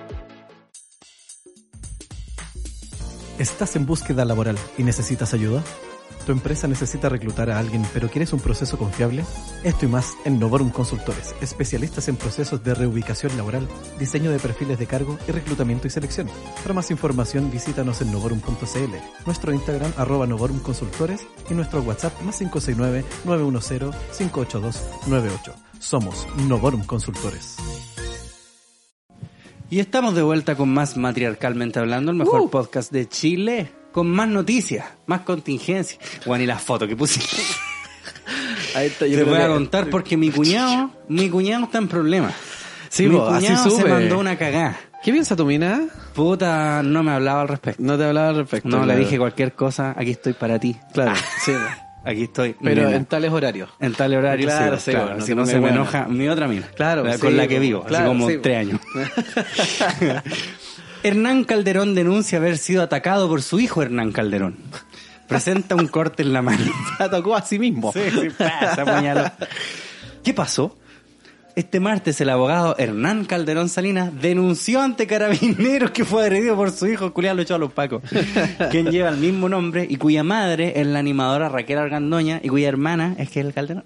¿Estás en búsqueda laboral y necesitas ayuda? ¿Tu empresa necesita reclutar a alguien pero quieres un proceso confiable? Esto y más en Novorum Consultores, especialistas en procesos de reubicación laboral, diseño de perfiles de cargo y reclutamiento y selección. Para más información visítanos en novorum.cl, nuestro Instagram arroba Novorum Consultores y nuestro WhatsApp más 569-910-58298. Somos Novorum Consultores. Y estamos de vuelta con más Matriarcalmente Hablando, el mejor Uh. podcast de Chile, con más noticias, más contingencia. Bueno, y la foto que puse. (laughs) Ahí está, yo Te voy a contar porque mi cuñado, mi cuñado está en problemas. Sí, mi po, así cuñado se sube. mandó una cagada. ¿Qué piensa tu mina? Puta, no me hablaba al respecto. No te hablaba al respecto. No, le dije cualquier cosa, aquí estoy para ti. Claro, sí. (laughs) Aquí estoy. Pero nena. en tales horarios. En tal horario, Claro, sí, claro. si no se me enoja mi otra mina. Claro, la- sí, con la que vivo, claro, así como sí. tres años. (laughs) Hernán Calderón denuncia haber sido atacado por su hijo Hernán Calderón. Presenta un corte en la mano. (laughs) Se atacó a sí mismo. Sí, sí, se apuñaló. (laughs) ¿Qué pasó? Este martes el abogado Hernán Calderón Salinas denunció ante carabineros que fue agredido por su hijo, lo echó a los pacos, quien lleva el mismo nombre y cuya madre es la animadora Raquel Argandoña y cuya hermana es que es el Calderón.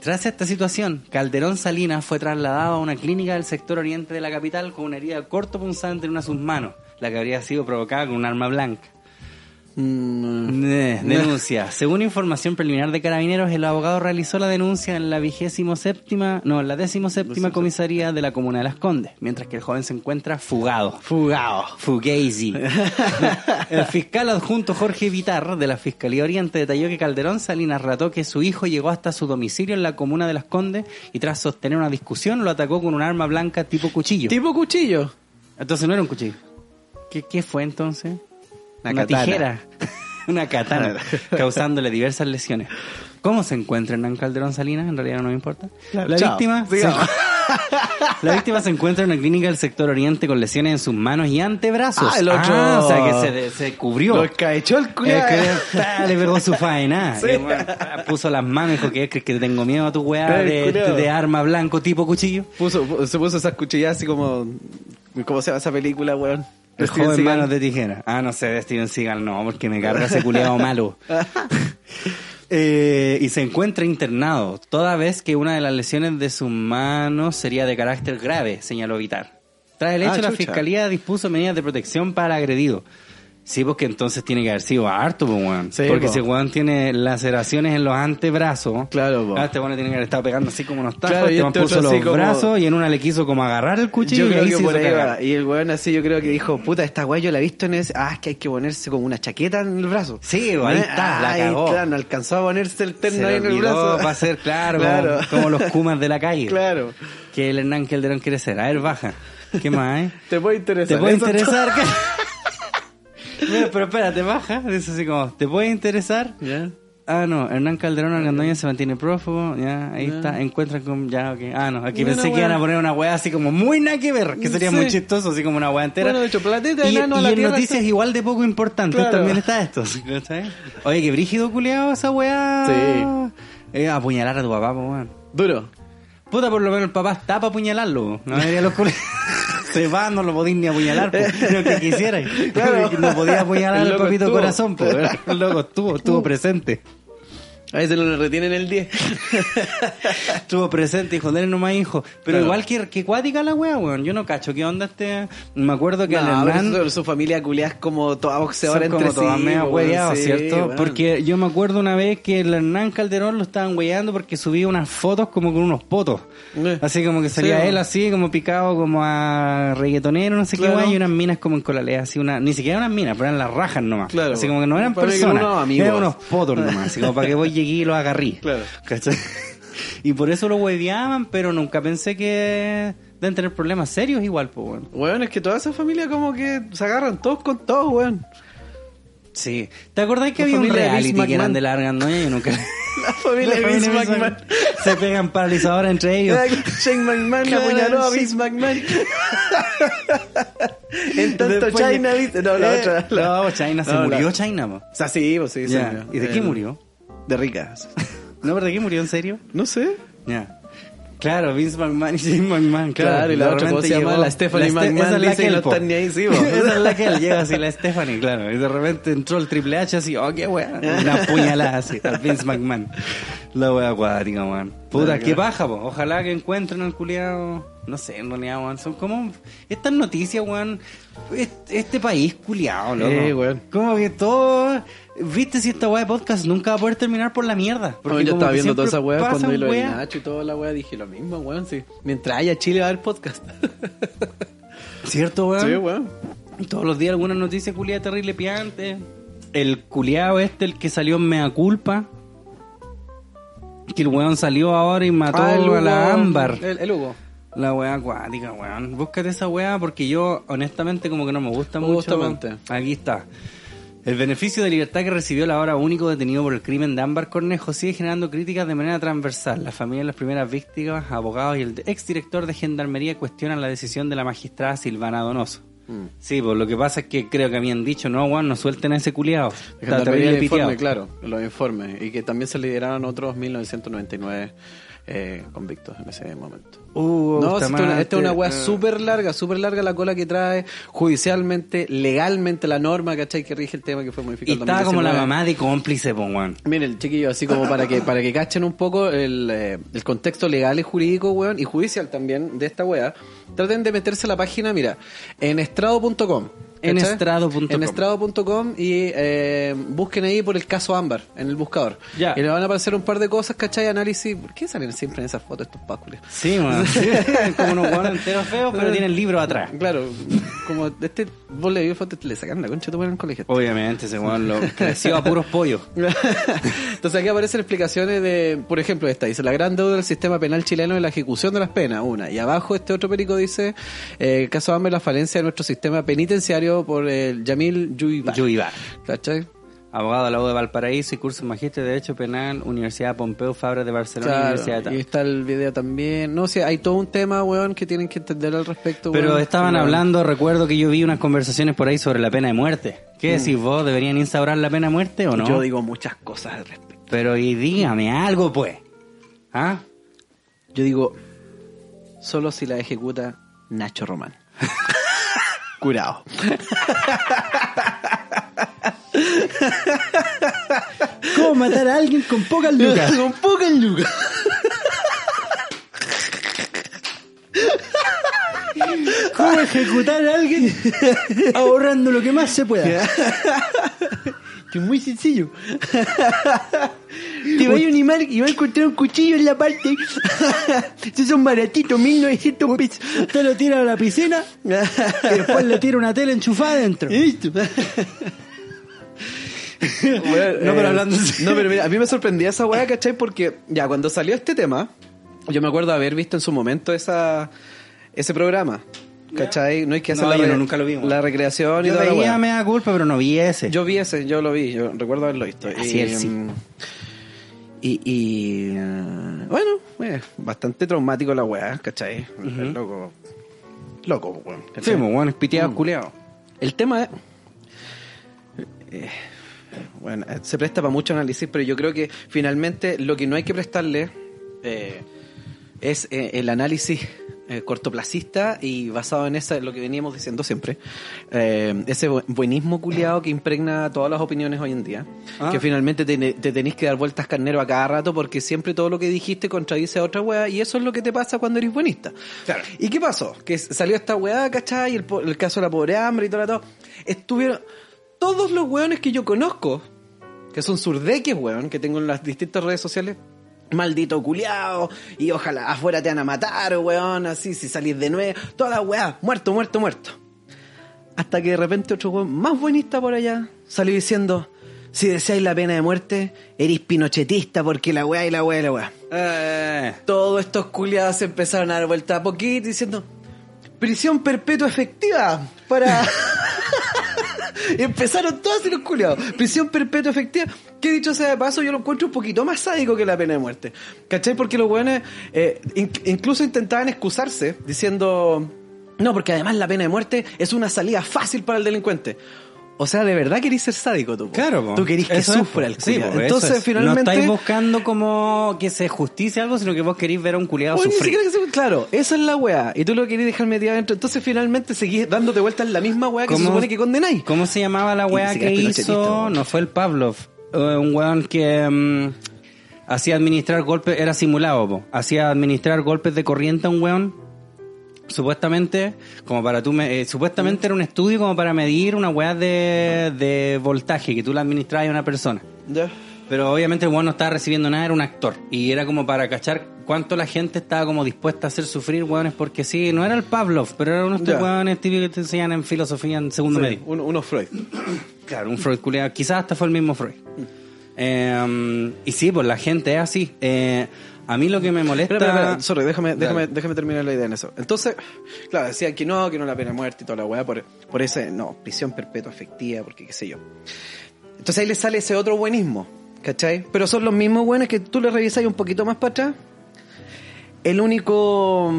Tras esta situación, Calderón Salinas fue trasladado a una clínica del sector oriente de la capital con una herida corto punzante en una de sus manos, la que habría sido provocada con un arma blanca. Eh, (laughs) denuncia. Según información preliminar de Carabineros, el abogado realizó la denuncia en la vigésimo séptima, no, en la décimo séptima comisaría de la comuna de Las Condes, mientras que el joven se encuentra fugado. Fugado. Fugazi. (laughs) el fiscal adjunto Jorge Vitar de la Fiscalía Oriente detalló que Calderón Salinas relató que su hijo llegó hasta su domicilio en la comuna de Las Condes y tras sostener una discusión lo atacó con un arma blanca tipo cuchillo. Tipo cuchillo. Entonces no era un cuchillo. ¿Qué, qué fue entonces? Una Una, tijera. (laughs) Una katana. causándole diversas lesiones. ¿Cómo se encuentra Hernán Calderón Salinas? En realidad no me importa. La víctima, se, (laughs) la víctima se encuentra en una clínica del sector oriente con lesiones en sus manos y antebrazos. Ah, el otro. Ah, o sea que se, se cubrió. Lo escabechó el pa, le pegó su faena. (laughs) Sí. Puso las manos y dijo que, que, que tengo miedo a tu weá de arma blanco tipo cuchillo. Puso, se puso esas cuchillas así como. ¿Cómo se llama esa película, weón? El Steven joven Seagal. manos de tijera. Ah, no sé, de Steven Seagal no, porque me carga ese culiado malo. (laughs) Eh, y se encuentra internado, toda vez que una de las lesiones de sus manos sería de carácter grave, señaló Vitar. Tras el hecho, Ah, la chucha. fiscalía dispuso medidas de protección para agredido. Sí, porque entonces tiene que haber sido harto, pues, weón. Sí, porque po. ese weón tiene laceraciones en los antebrazos. Claro, po. Ah, este weón tiene que haber estado pegando así como unos tacos. Claro, y este weón este puso los como- brazos y en una le quiso como agarrar el cuchillo Yo y creo ahí que se por ahí. Y el weón así yo creo que dijo, puta, esta weá yo la he visto en ese... Ah, es que hay que ponerse como una chaqueta en el brazo. Sí, ahí está, la Ay, cagó. claro, no alcanzó a ponerse el terno ahí en el brazo. para ser claro, (laughs) Claro. Como, como los kumas de la calle. Claro. Que el Hernán Calderón quiere ser. A ver, baja. ¿Qué más hay? (laughs) Te puede interesar. ¿Te puede interesar? (laughs) Mira, pero espérate, baja. Dice así como, ¿te puede interesar? Ya. Ah, no, Hernán Calderón Argandoña se mantiene prófugo, ya, ahí está, encuentran con, ya, ok. Ah, no, aquí pensé que iban a poner una weá así como muy nada que ver, que sería Sí. muy chistoso, así como una weá entera. Bueno, de hecho, platita, y, enano y la en tierra noticias está- igual de poco importantes Claro. también está esto. ¿cachai? Oye, que brígido culiado esa weá. Sí. Eh, apuñalar a tu papá, weón. Duro. Puta, por lo menos el papá está para apuñalarlo. No debería los culiados. (laughs) Se va, no lo podéis ni apuñalar. (laughs) Lo que quisierais. Claro. No podía apuñalar El al papito estuvo. corazón, po. (laughs) El loco estuvo, estuvo presente. A veces lo retienen el 10. (laughs) Estuvo presente, hijo, denle nomás hijo. Pero Claro. igual que, que cuática la wea, weón. Yo no cacho qué onda este. Me acuerdo que No, al Hernán. su, su familia culia es como toda boxeadora entre como todas sí. medio weón, hueveados, sí, ¿cierto? weón. Porque yo me acuerdo una vez que el Hernán Calderón lo estaban hueando porque subía unas fotos como con unos potos. Eh. Así como que salía Sí, él weón. así, como picado como a reggaetonero, no sé Claro. qué guay, y unas minas como en colalea, así una, ni siquiera unas minas, pero eran las rajas nomás. Claro. Así como que no eran Para que personas, unos amigos. eran unos potos nomás, así como para que vos (laughs) llegué y los agarrí. Claro. ¿Cachai? (laughs) Y por eso lo hueveaban, pero nunca pensé que deben tener problemas serios igual, pues, weón. Weón, es que toda esa familia como que se agarran todos con todos, weón. Sí. ¿Te acordás que La había un reality que eran de larga no? Yo nunca... (laughs) La familia de (laughs) La Vince familia de McMahon. Se pegan paralizadores entre ellos. Shane McMahon apuñaló a. Vince McMahon. en tanto Después- China, ¿viste? No, la Eh, otra. la- No, China, se No, la- murió China, po. O sea, sí, pues sí. ¿Y de qué Eh, murió? De ricas. No, ¿de qué murió en serio? No sé. Ya. Claro, Vince McMahon y Jane McMahon, claro. Claro, y la otra, ¿cómo se llama? llegó- La Stephanie Ste- McMahon, esa es la que no están ni ahí, sí. (laughs) Esa es la que él llega así, la Stephanie, claro. Y de repente entró el Triple H así, oh, qué wea. Una (laughs) puñalada así, al Vince McMahon. La wea acuática, weón. Puta, qué paja, po. Ojalá que encuentren al culiado. No sé, en realidad, weón. Son como. Estas noticias, weón. Este, este país culiado, loco. Eh, weón. Como que todo. Viste si esta wea de podcast nunca va a poder terminar por la mierda. Porque yo estaba viendo toda esa weá cuando vi lo weas. Nacho y toda la weá, dije lo mismo, weón, sí. Mientras haya Chile va a haber podcast. (laughs) ¿Cierto, weón? Sí, weón. Todos los días alguna noticia culiada terrible piante. El culiado este, el que salió en Mea Culpa. Que el weón salió ahora y mató Ah, el a la Ámbar. El, el Hugo. La weá acuática, weón. Búscate esa weá porque yo, honestamente, como que no me gusta mucho. Justamente. Aquí está. El beneficio de libertad que recibió el ahora único detenido por el crimen de Ámbar Cornejo sigue generando críticas de manera transversal. La familia de las primeras víctimas, abogados y el exdirector de Gendarmería cuestionan la decisión de la magistrada Silvana Donoso. Mm. Sí, pues lo que pasa es que creo que habían dicho, no, weón, no suelten a ese culiado. Está el informe, claro, los informes. Y que también se lideraron otros 1999 eh, convictos en ese momento. Uh, No, esta, es una- esta es una weá eh, súper larga, súper larga la cola que trae judicialmente, legalmente la norma, ¿cachai? Que rige el tema que fue modificado Y estaba como la 2019. mamá de cómplice, pues, weón. Miren, chiquillo, así como para que para que cachen un poco el, eh, el contexto legal y jurídico, weón, y judicial también de esta weá, traten de meterse a la página, mira, en estrado.com. En estrado.com. En estrado.com y eh, busquen ahí por el caso Ámbar en el buscador. Ya. Y le van a aparecer un par de cosas, ¿cachai? Análisis. ¿Por qué salen siempre en esas fotos estos páculos? Sí, (laughs) como unos weones enteros feos, pero tienen libro atrás. Claro, como este, vos le dio foto, le sacan la concha tu en el colegio. Obviamente, ese weón lo (laughs) creció a puros pollos. Entonces aquí aparecen explicaciones de, por ejemplo, esta dice la gran deuda del sistema penal chileno es la ejecución de las penas, una. Y abajo este otro perico dice, eh, el caso Amber, la falencia de nuestro sistema penitenciario por el Yamil Yuibar. Yuibar. ¿Cachai? Abogado de la U de Valparaíso y curso en Magíster de Derecho Penal, Universidad Pompeu Fabra de Barcelona, Claro, Universidad de y está el video también. No sé, hay todo un tema, weón, que tienen que entender al respecto. Pero weón. estaban Weón. hablando, recuerdo que yo vi unas conversaciones por ahí sobre la pena de muerte. ¿Qué Mm. decís vos? ¿Deberían instaurar la pena de muerte o no? Yo digo muchas cosas al respecto. Pero y dígame algo, pues. ¿Ah? Yo digo, solo si la ejecuta Nacho Román. (laughs) Curado. ¿Cómo matar a alguien con pocas lucas? (laughs) Con pocas lucas. ¿Cómo ejecutar a alguien ahorrando lo que más se pueda? (laughs) Que es muy sencillo. (laughs) Te va a animar y va a encontrar un cuchillo en la parte. (laughs) Esos son baratitos, 1900 pesos. (laughs) Usted lo tira a la piscina y después le tira una tele enchufada adentro. Listo. No, pero hablando en serio. No, pero mira, a mí me sorprendía esa weá, ¿cachai? Porque ya cuando salió este tema, yo me acuerdo haber visto en su momento esa ese programa. ¿Cachai? No hay que hacer No, la, yo no, nunca lo vi, weón. la recreación y Yo toda la veía da culpa, pero no vi ese. Yo vi ese, yo lo vi, yo recuerdo haberlo visto. Así y, es, sí. mm, Y, y, eh, bueno, eh, bastante traumático la weá, ¿cachai? Loco. Loco, weón. Sí, bueno, es piteado, Mm. culeado. El tema es. eh, bueno, se presta para mucho análisis, pero yo creo que finalmente lo que no hay que prestarle eh, es el análisis eh, cortoplacista y basado en esa, lo que veníamos diciendo siempre, eh, ese bu- buenismo culiado que impregna todas las opiniones hoy en día, Ah. que finalmente te, te tenés que dar vueltas carnero a cada rato porque siempre todo lo que dijiste contradice a otra weá y eso es lo que te pasa cuando eres buenista. ¿Y qué pasó? Que salió esta weá, ¿cachai? El, el caso de la pobre hambre y todo, todo. Estuvieron todos los weones que yo conozco, que son surdeques, weón, que tengo en las distintas redes sociales. Maldito culiao, y ojalá afuera te van a matar, weón, así, si salís de nuevo, toda la weá, muerto, muerto, muerto. Hasta que de repente otro weón más buenista por allá salió diciendo, si deseáis la pena de muerte, eres pinochetista porque la weá y la weá y la weá. Eh, Todos estos culiados empezaron a dar vuelta a poquito diciendo prisión perpetua efectiva para (laughs) y (laughs) empezaron todos los culiados. Prisión perpetua efectiva. Que dicho sea de paso yo lo encuentro un poquito más sádico que la pena de muerte. ¿cachai? porque los weones eh, in- incluso intentaban excusarse diciendo no porque además la pena de muerte es una salida fácil para el delincuente o sea, de verdad querís ser sádico tú. po. Claro, po. Tú querís que Eso es, sufra el Sí, eso Entonces, es. finalmente. No estáis buscando como que se justicie algo, sino que vos queréis ver a un culiado ni sufrir. que se- Claro, esa es la weá. Y tú lo querías dejar metido adentro. Entonces finalmente seguís dándote vueltas en la misma weá que se ¿Cómo- supone que condenáis. ¿Cómo se llamaba la weá ni que hizo? No fue el Pavlov. Eh, un weón que mm, hacía administrar golpes, era simulado, po. Hacía administrar golpes de corriente a un weón. Supuestamente, como para tú, eh, supuestamente era un estudio como para medir una weá de, de voltaje que tú la administrabas a una persona. Ya. Pero obviamente el weón no estaba recibiendo nada, era un actor. Y era como para cachar cuánto la gente estaba como dispuesta a hacer sufrir weones, porque sí, no era el Pavlov, pero era uno de estos Ya. weones típicos que te enseñan en filosofía en segundo Sí, medio. un- unos Freud. (coughs) Claro, un Freud culiado. Quizás hasta fue el mismo Freud. Eh, y sí, pues la gente es así. Eh, A mí lo que me molesta... Espera, espera, espera, sorry, déjame, déjame, déjame terminar la idea en eso. Entonces, claro, decía que no, que no la pena de muerte y toda la weá, por, por ese, no, prisión perpetua efectiva, porque qué sé yo. Entonces ahí le sale ese otro buenismo, ¿cachai? Pero son los mismos buenos que tú le revisas un poquito más para atrás. El único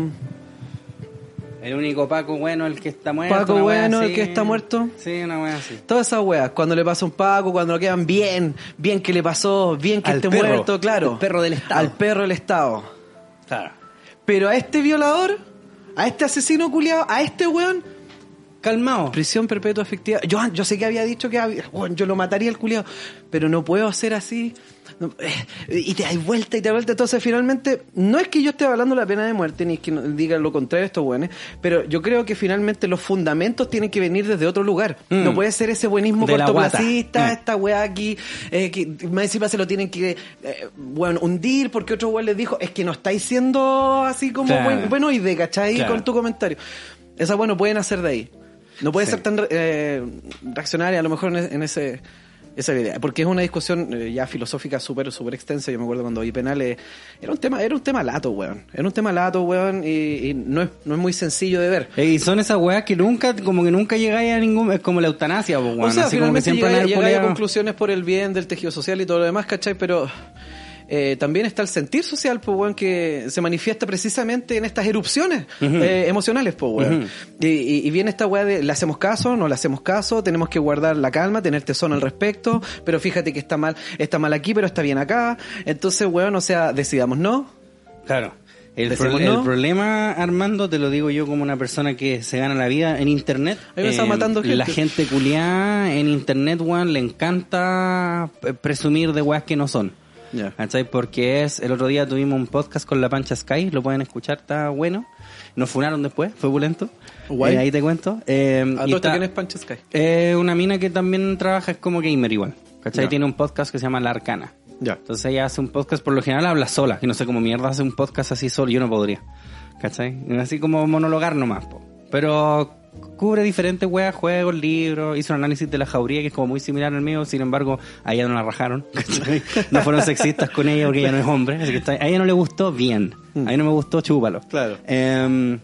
El único Paco bueno, el que está muerto. Paco bueno, el que está muerto. Sí, una wea así. Todas esas weas, cuando le pasa un Paco, cuando lo quedan bien, bien que le pasó, bien que Al esté perro, muerto, claro. al perro del Estado. Al perro del Estado. Claro. Pero a este violador, a este asesino culiado, a este weón, Calmado. prisión perpetua efectiva. Yo, yo sé que había dicho que había- yo lo mataría al culiado, pero no puedo hacer así. Eh, y te das vuelta y te das vuelta. Entonces, finalmente, no es que yo esté hablando la pena de muerte, ni que no- digan lo contrario estos buenos, pero yo creo que finalmente los fundamentos tienen que venir desde otro lugar. Mm. No puede ser ese buenismo De cortoplacista, Mm. esta weá aquí, eh, que más encima se lo tienen que eh, bueno, hundir porque otro weón les dijo, es que no estáis siendo así como Claro. buen, buenoide, ¿cachai? Claro. Con tu comentario. Esa bueno pueden hacer de ahí. No puede Sí. ser tan eh, reaccionaria a lo mejor en, en ese esa idea, porque es una discusión eh, ya filosófica súper súper extensa. Yo me acuerdo cuando vi penales, era un tema era un tema lato, weón. Era un tema lato, weón, y, y no, es, no es muy sencillo de ver. Y son esas weas que nunca, como que nunca llegáis a ningún. Es como la eutanasia, weón. o sea, Así como que siempre llegáis llegáis a conclusiones por el bien del tejido social y todo lo demás, ¿cachai? Pero eh, también está el sentir social, pues, weón, que se manifiesta precisamente en estas erupciones eh, emocionales, pues, weón. Y, y- y viene esta weá de, ¿le hacemos caso? ¿No le hacemos caso? Tenemos que guardar la calma, tener tesón al respecto, pero fíjate que está mal, está mal aquí, pero está bien acá. Entonces, weón, o sea, decidamos no. Claro. El, no. problema, Armando, te lo digo yo como una persona que se gana la vida en internet. Ahí está matando gente. La gente culiada en internet, weón, le encanta presumir de weas que no son. Ya. ¿Cachai? Porque es, el otro día tuvimos un podcast con la Pancha Sky, lo pueden escuchar, está bueno. Nos funaron después, fue bulento. Guay. Eh, ahí te cuento. Eh, A y está- ¿quién es Pancho Sky? eh, una mina que también trabaja, es como gamer igual. ¿Cachai? Ya. Tiene un podcast que se llama La Arcana. Ya. Entonces ella hace un podcast, por lo general habla sola. Y no sé cómo mierda hace un podcast así solo. Yo no podría. ¿Cachai? Así como monologar nomás. po. Pero cubre diferentes weas, juegos, libros. Hizo un análisis de la jauría que es como muy similar al mío. Sin embargo, a ella no la rajaron. (laughs) No fueron sexistas con ella porque ella no es hombre. Así que a ella no le gustó bien. A ella no me gustó, chúpalo. Claro. Em,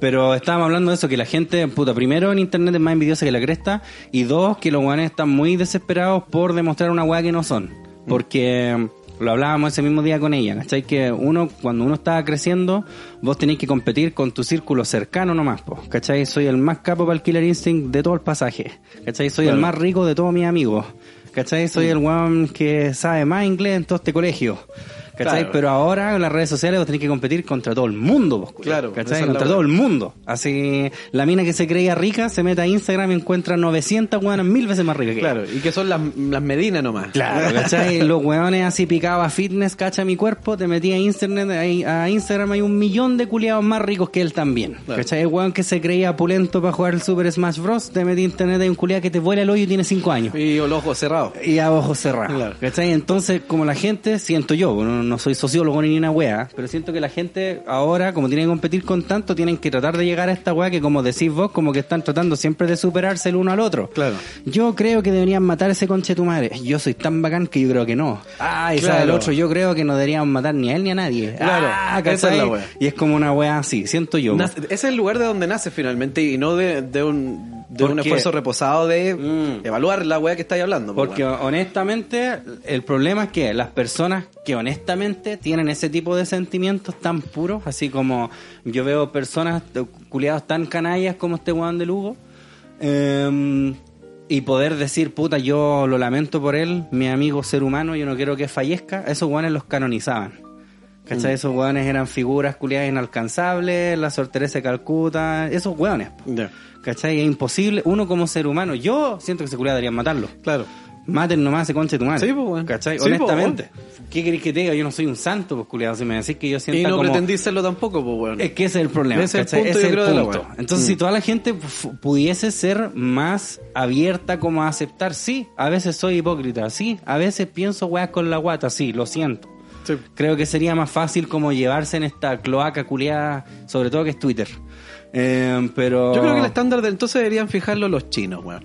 pero estábamos hablando de eso, que la gente, puta, primero en internet es más envidiosa que la cresta, y dos, que los guanes están muy desesperados por demostrar una weá que no son. Porque lo hablábamos ese mismo día con ella, ¿cachai? Que uno, cuando uno está creciendo, vos tenés que competir con tu círculo cercano nomás, po, ¿cachai? Soy el más capo para el Killer Instinct de todo el pasaje, ¿cachai? Soy el más rico de todos mis amigos, ¿cachai? Soy el weón que sabe más inglés en todo este colegio. ¿Cachai? Claro. Pero ahora en las redes sociales vos tenés que competir contra todo el mundo, vos, Claro, ¿cachai? Contra todo el mundo. Así, la mina que se creía rica se mete a Instagram y encuentra 900 weonas mil veces más ricas que. Claro, y que son las, las medinas nomás. Claro, ¿cachai? (laughs) Los weones así picaba a fitness, cacha mi cuerpo, te metía a internet, ahí- a Instagram hay un millón de culiados más ricos que él también. Claro. ¿Cachai? El weón que se creía pulento para jugar el Super Smash Bros. Te metí a internet hay un culiado que te vuela el hoyo y tiene 5 años. Y los ojos cerrados. Y a ojos cerrados. Claro. ¿Cachai? Entonces, como la gente, siento yo, no, no soy sociólogo ni una wea, pero siento que la gente ahora, como tienen que competir con tanto, tienen que tratar de llegar a esta wea que, como decís vos, como que están tratando siempre de superarse el uno al otro. Claro. Yo creo que deberían matar a ese conche tu madre. Yo soy tan bacán que yo creo que no. Ah, y sabe el otro, yo creo que no deberían matar ni a él ni a nadie. Claro, Ah, esa es la wea. Y es como una wea así, siento yo. Nace- ese es el lugar de donde nace finalmente y no de, de un, de un esfuerzo reposado de Mm. evaluar la weá que estáis hablando. po, Porque honestamente, el problema es que las personas que honestamente tienen ese tipo de sentimientos tan puros, así como yo veo personas culiados tan canallas como este weón de Lugo, eh, y poder decir, puta, yo lo lamento por él, mi amigo ser humano, yo no quiero que fallezca, esos weones los canonizaban. ¿Cachai? Esos weones eran figuras culiadas inalcanzables, la Sor Teresa de Calcuta, esos weones. po. ¿Cachai? Es imposible, uno como ser humano, yo siento que ese culiado deberían matarlo. claro. Maten nomás a ese conche de tu madre. Sí, pues, weón. ¿Cachai? Sí, pues, Honestamente. ¿Qué querés que te diga? Yo no soy un santo, pues, culiado. Si me decís que yo sienta Y no como... pretendí serlo tampoco, pues, weón. Es que ese es el problema. Ese es el punto, Ese yo es el creo, de la punto. Entonces, Mm. si toda la gente pu- pudiese ser más abierta como a aceptar, sí, a veces soy hipócrita, sí, a veces pienso weas con la guata, sí, lo siento. Sí. Creo que sería más fácil como llevarse en esta cloaca culiada, sobre todo que es Twitter. Eh, pero... Yo creo que el estándar de entonces deberían fijarlo los chinos, weón.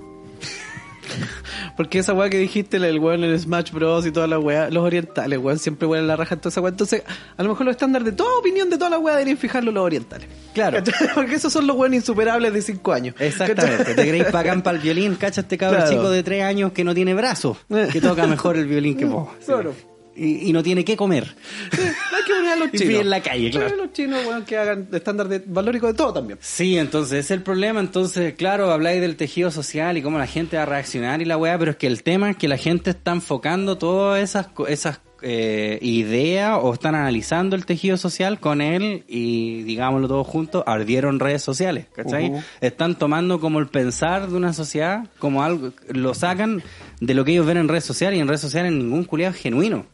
(laughs) Porque esa weá que dijiste, el weón en Smash Bros. y toda la weá, los orientales, weón, siempre weón la raja en toda esa weá. Entonces, a lo mejor los estándares de toda opinión de toda la weá deberían fijarlo los orientales. Claro. ¿Cachai? (laughs) Porque esos son los weones insuperables de 5 años. Exactamente, te creéis bacán para el violín, cacha este cabrón Claro. chico de 3 años que no tiene brazos, que toca mejor el violín que vos. (laughs) Claro. Y, y no tiene qué comer. Hay que poner a los (laughs) Y chinos. vive en la calle, Claro, los chinos, weón, que hagan estándar de valórico de todo también. Sí, entonces ese es el problema. Entonces, claro, habláis del tejido social y cómo la gente va a reaccionar y la weá, pero es que el tema es que la gente está enfocando todas esas, esas eh, ideas o están analizando el tejido social con él y, digámoslo todos juntos, ardieron redes sociales, ¿cachai? Están tomando como el pensar de una sociedad como algo, lo sacan de lo que ellos ven en redes sociales y en redes sociales ningún culiado es genuino.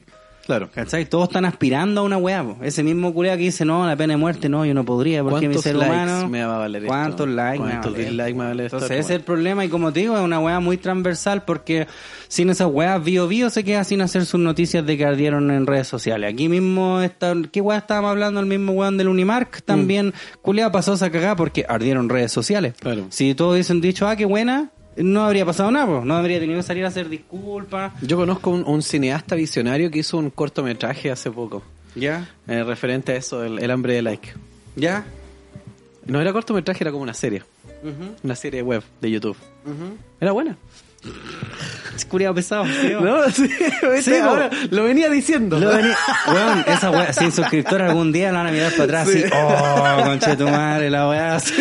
Claro. ¿Cachai? Todos están aspirando a una weá. po. Ese mismo culiado que dice, no, la pena de muerte, no, yo no podría, porque mi ¿Cuántos ser likes humano... me va a valer esto? ¿Cuántos likes me va ¿Cuántos dislikes me va a valer esto? Entonces ese es el problema y como te digo, es una weá muy transversal porque sin esas weas, Bio Bio se queda sin hacer sus noticias de que ardieron en redes sociales. Aquí mismo, está, ¿qué weá estábamos hablando? El mismo weón del Unimark también, culiado pasó esa cagada porque ardieron redes sociales. Claro. Si todos hubiesen dicho, ah, qué buena, no habría pasado nada, no habría tenido que salir a hacer disculpas. Yo conozco un, un cineasta visionario que hizo un cortometraje hace poco. ¿Ya? eh, referente a eso, el, el hambre de like. ¿Ya? No era cortometraje, era como una serie. Una serie web de YouTube. Era buena. Es culiado pesado. sí, po. No, sí. (laughs) Sí, ahora lo venía diciendo. Lo vení- Weón, esa weá, sin suscriptor algún día la van a mirar para atrás Sí. así, oh, conche tu madre, la weá, así,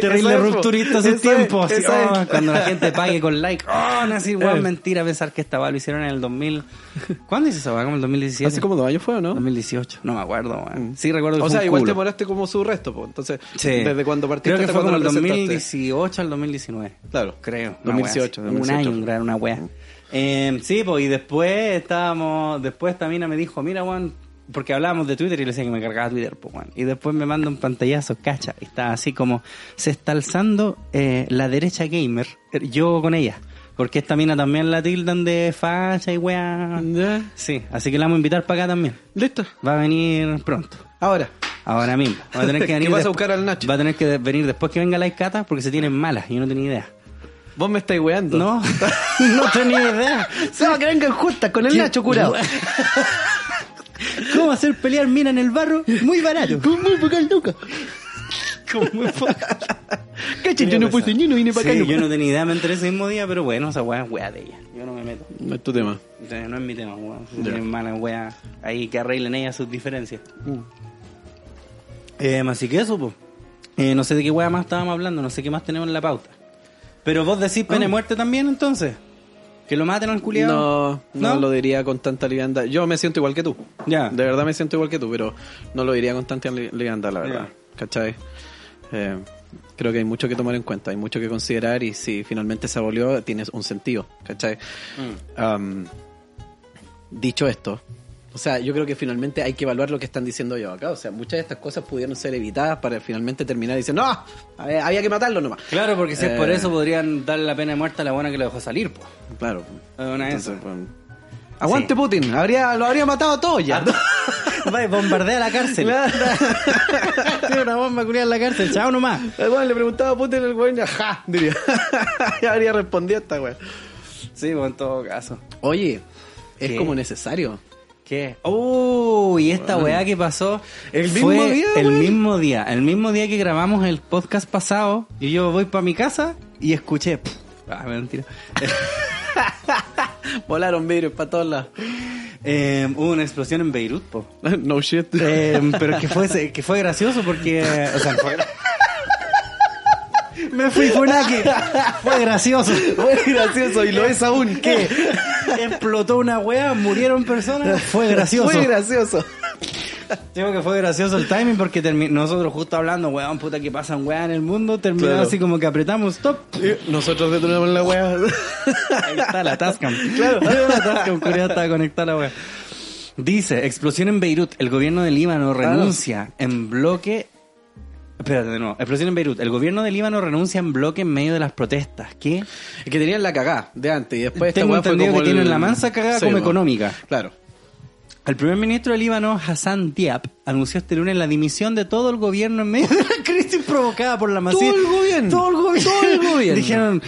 terrible es, rupturista su tiempo, así, oh, cuando la gente pague con like, oh, no, así, weón, Eh. mentira pensar que esta weá lo hicieron en el 2000, ¿cuándo hizo esa weá? ¿Como el 2017? Hace como dos años fue, ¿o ¿no? 2018, no me acuerdo, weón. Sí recuerdo que O fue sea, un igual culo. te moraste como su resto, pues. Entonces, Sí. desde cuando partiste Creo que hasta fue como el cuando lo presentaste. 2018 al 2019. Claro. Creo. una 2018, wea así. Un 2018. año, una wea. Eh, sí, pues, y después estábamos, después esta mina me dijo, mira, Juan, porque hablábamos de Twitter y le decía que me cargaba Twitter, pues, Juan. Y después me manda un pantallazo, cacha, y está así como, se está alzando eh, la derecha gamer, eh, yo con ella. Porque esta mina también la tildan de facha y wea. Sí, así que la vamos a invitar para acá también. Listo. Va a venir pronto. Ahora. Ahora mismo. Va a tener que (laughs) ¿Qué venir vas a buscar al Nacho? Va a tener que venir después que venga la Icata porque se tienen malas. Yo no tenía idea. Vos me estáis weando. No, (laughs) no tenía idea. No, que vengan justas con el Nacho curado. ¿Cómo hacer pelear mina en el barro? Muy barato. Con muy poca lucas. Con muy poca. Cacha, yo no puse ni uno, vine para Sí, acá. yo no. tenía idea, me enteré ese mismo día, pero bueno, esa weá es weá de ella. Yo no me meto. No es tu tema. No es mi tema. Si Ya. tienen malas weá, ahí que arreglen ellas sus diferencias. Eh, así que eso, pues. Eh, no sé de qué weá más estábamos hablando, no sé qué más tenemos en la pauta. Pero vos decís pena de muerte también, entonces. Que lo maten al culiado. No, no, lo diría con tanta liviandad. Yo me siento igual que tú. Ya. De verdad me siento igual que tú, pero no lo diría con tanta li- liviandad, la verdad. ¿Cachai? Eh, creo que hay mucho que tomar en cuenta, hay mucho que considerar y si finalmente se abolió, tiene un sentido. ¿Cachai? Mm. Dicho esto, o sea, yo creo que finalmente hay que evaluar lo que están diciendo ellos acá. O sea, muchas de estas cosas pudieron ser evitadas para finalmente terminar diciendo, no, había que matarlo nomás. Claro, porque si es por Eh. eso podrían darle la pena de muerte a la buena que lo dejó salir, pues. Claro. Una Entonces, pues, Aguante Putin, habría, lo habría matado a todos ya. (laughs) Bombardea la cárcel. (laughs) Tiene una bomba culiada en la cárcel, chao nomás. Weón le preguntaba a Putin el weón, ajá, diría. (laughs) ya habría respondido esta weón. Sí, pues en todo caso. Oye, es ¿Qué? como necesario. ¿Qué? Oh, y esta weá que pasó. El fue mismo día, El mismo día. El mismo día que grabamos el podcast pasado. Y yo voy para mi casa y escuché. Ah, mentira. (laughs) Volaron virus para todos lados. Eh, hubo una explosión en Beirut, po. (laughs) no shit. Eh, pero que fue, que fue gracioso porque. O sea, fue. (laughs) Me fui funaki. Fue gracioso. Fue gracioso y lo es aún. ¿Qué? Explotó una wea, murieron personas. (laughs) Fue gracioso. Fue gracioso. Digo que fue gracioso el timing porque nosotros justo hablando, weón, puta que pasan weá en el mundo, terminó Claro. así como que apretamos stop. Nosotros detonamos la weá. Ahí está la Tascam. (laughs) Claro, la Tascam, culiao, estaba conectada la weá. Dice, explosión en Beirut, el gobierno de Líbano renuncia en bloque... Espérate, de nuevo. Explosión en Beirut. El gobierno de Líbano renuncia en bloque en medio de las protestas. ¿Qué? Es que tenían la cagá de antes y después esta Tengo fue entendido como que el- tienen la mansa cagada Sí, como económica. Claro. El primer ministro de Líbano, Hassan Diab, anunció este lunes la dimisión de todo el gobierno en medio de la crisis provocada por la masiva. Todo el gobierno. Todo el gobierno. Todo el gobierno. Dijeron,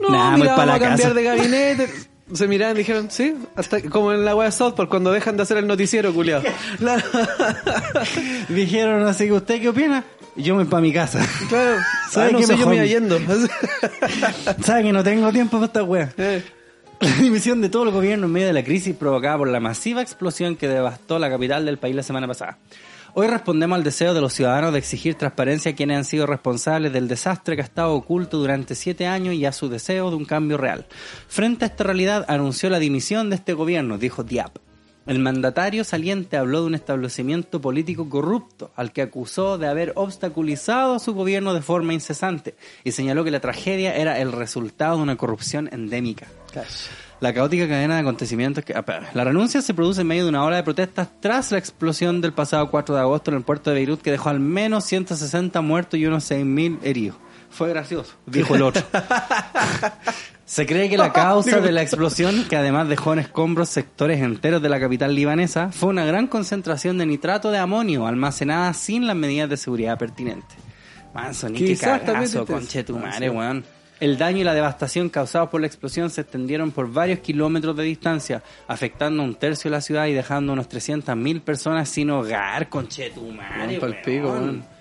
No, Nah, mira, vamos la a cambiar casa. de gabinete. (laughs) Se miraron y dijeron, sí, hasta como en la web de South Park, cuando dejan de hacer el noticiero, culiado. (laughs) (laughs) Dijeron así que usted qué opina? Yo me voy para mi casa. Claro, (laughs) ¿Sabe ah, no qué sé, yo me iba yendo. ¿Sabe que no tengo tiempo para esta wea? Eh, La dimisión de todo el gobierno en medio de la crisis provocada por la masiva explosión que devastó la capital del país la semana pasada. Hoy respondemos al deseo de los ciudadanos de exigir transparencia a quienes han sido responsables del desastre que ha estado oculto durante siete años y a su deseo de un cambio real. Frente a esta realidad, anunció la dimisión de este gobierno, dijo Diab. El mandatario saliente habló de un establecimiento político corrupto al que acusó de haber obstaculizado a su gobierno de forma incesante y señaló que la tragedia era el resultado de una corrupción endémica. La caótica cadena de acontecimientos que... La renuncia se produce en medio de una ola de protestas tras la explosión del pasado 4 de agosto en el puerto de Beirut que dejó al menos 160 muertos y unos 6.000 heridos. Fue gracioso, dijo el otro. (laughs) Se cree que la causa de la explosión, que además dejó en escombros sectores enteros de la capital libanesa, fue una gran concentración de nitrato de amonio almacenada sin las medidas de seguridad pertinentes. Manso, ni qué cagazo, conchetumare, Ah, sí. weón. El daño y la devastación causados por la explosión se extendieron por varios kilómetros de distancia, afectando a un tercio de la ciudad y dejando unos 300.000 personas sin hogar, conchetumare, Weón.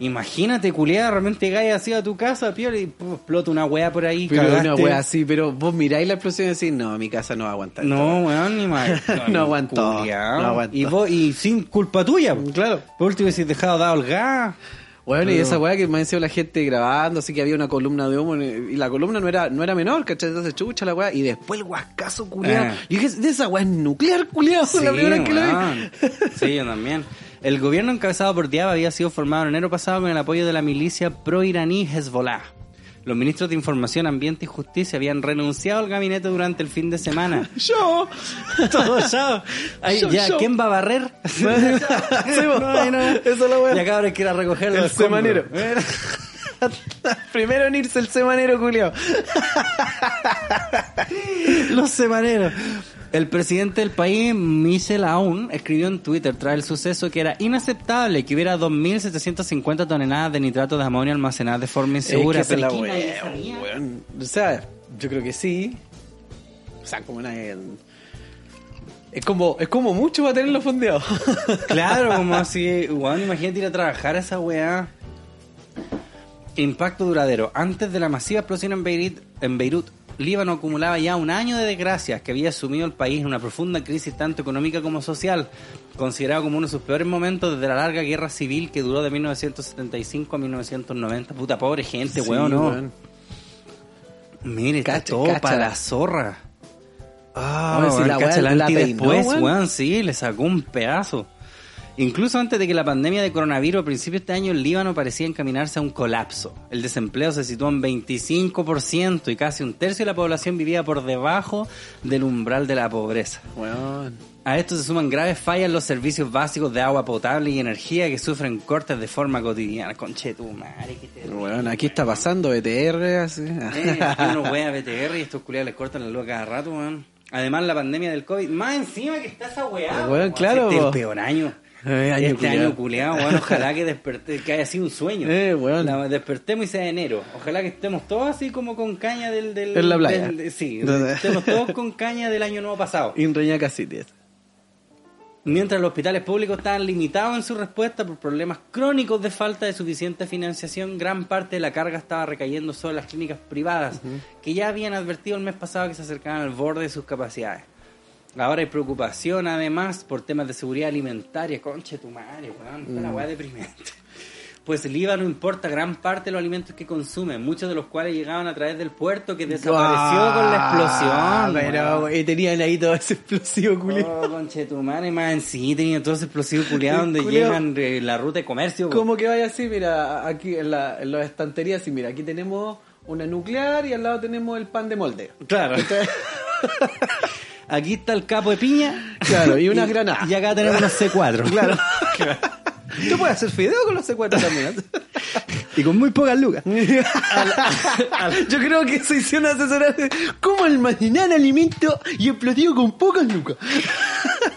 Imagínate, culiada, realmente llegáis así a tu casa, piola, y puf, explota una weá por ahí, pero cagaste. una wea así, pero vos miráis la explosión y decís, no, mi casa no va a aguantar. No, weón, ni más. (laughs) No aguantó, culiao. no aguantó. Y, vos, y sin culpa tuya. Claro. Por último, si dejado dado el gas. Bueno, y esa weá que me decía la gente grabando, así que había una columna de humo, y la columna no era, no era menor, ¿cachai? Entonces chucha la weá, y después el huascazo culiado. Ah. Y dije, de esa weá es nuclear culiado, Sí, la primera que lo vi. Sí, yo también. El gobierno encabezado por Diab había sido formado en enero pasado con el apoyo de la milicia pro-iraní Hezbollah. Los ministros de Información, Ambiente y Justicia habían renunciado al gabinete durante el fin de semana. (laughs) Yo. (laughs) Todo chao. Yo, ya, yo. ¿quién va a barrer? (laughs) Sí. No, no. Esa es la weá. Ya cabrón, que ir a recoger El semanero. (laughs) Primero en irse el semanero culiado. (laughs) Los semaneros. El presidente del país, Michel Aoun, escribió en Twitter tras el suceso que era inaceptable que hubiera 2.750 toneladas de nitrato de amonio almacenadas de forma insegura. Es que la weón. O sea, yo creo que sí. O sea, como una... Es como, es como mucho para tenerlo fondeado. Claro, como (laughs) así, weón, imagínate ir a trabajar a esa weá. Impacto duradero. Antes de la masiva explosión en Beirut, en Beirut, Líbano acumulaba ya un año de desgracias que había sumido al país en una profunda crisis tanto económica como social, considerado como uno de sus peores momentos desde la larga guerra civil que duró de 1975 a 1990. Puta, pobre gente, Sí, weón, no. weón. Mire, está Cacha, todo cacha. para la zorra. Ah, Weón, si la cacha el después, weón. weón, sí, le sacó un pedazo. Incluso antes de que la pandemia de coronavirus a principios de este año, el Líbano parecía encaminarse a un colapso. El desempleo se situó en 25% y casi un tercio de la población vivía por debajo del umbral de la pobreza. Weón. A esto se suman graves fallas en los servicios básicos de agua potable y energía que sufren cortes de forma cotidiana. Conche tu madre, terrible. Weón, aquí está pasando BTR, así. Eh, uno wea BTR y estos culiados les cortan la luz a cada rato, weón. Además, la pandemia del COVID. Más encima que está esa weá. Weón, claro, Este es el peor año. Eh, año este culiao. año culiado, weón. Ojalá que (laughs) desperté, que haya sido un sueño. Eh, weón. La- despertemos y sea enero. Ojalá que estemos todos así como con caña del. del En la playa. del- sí, estemos (laughs) todos con caña del año nuevo pasado. Inreñaca City. Mientras los hospitales públicos estaban limitados en su respuesta por problemas crónicos de falta de suficiente financiación, gran parte de la carga estaba recayendo sobre las clínicas privadas, que ya habían advertido el mes pasado que se acercaban al borde de sus capacidades. Ahora hay preocupación además por temas de seguridad alimentaria. Conche tu madre, weón. Está la Mm. weá deprimente. Pues Líbano importa gran parte de los alimentos que consume, muchos de los cuales llegaban a través del puerto que desapareció con la explosión. Pero, y tenían ahí todo ese explosivo culiado. Oh, conchetumare, más en sí tenía todo ese explosivo culiado donde Culiao. llegan de la ruta de comercio. Como que vaya así, mira, aquí en, la, en las estanterías, y mira, aquí tenemos una nuclear y al lado tenemos el pan de molde. Claro. (laughs) Aquí está el capo de piña. Claro, y unas granadas. Y acá tenemos unos C4. (laughs) Claro. (laughs) Tú puedes hacer fideo con los C4 también. Y con muy pocas lucas. (laughs) Yo creo que se hicieron asesorar cómo almacenar alimento y explosivo con pocas lucas.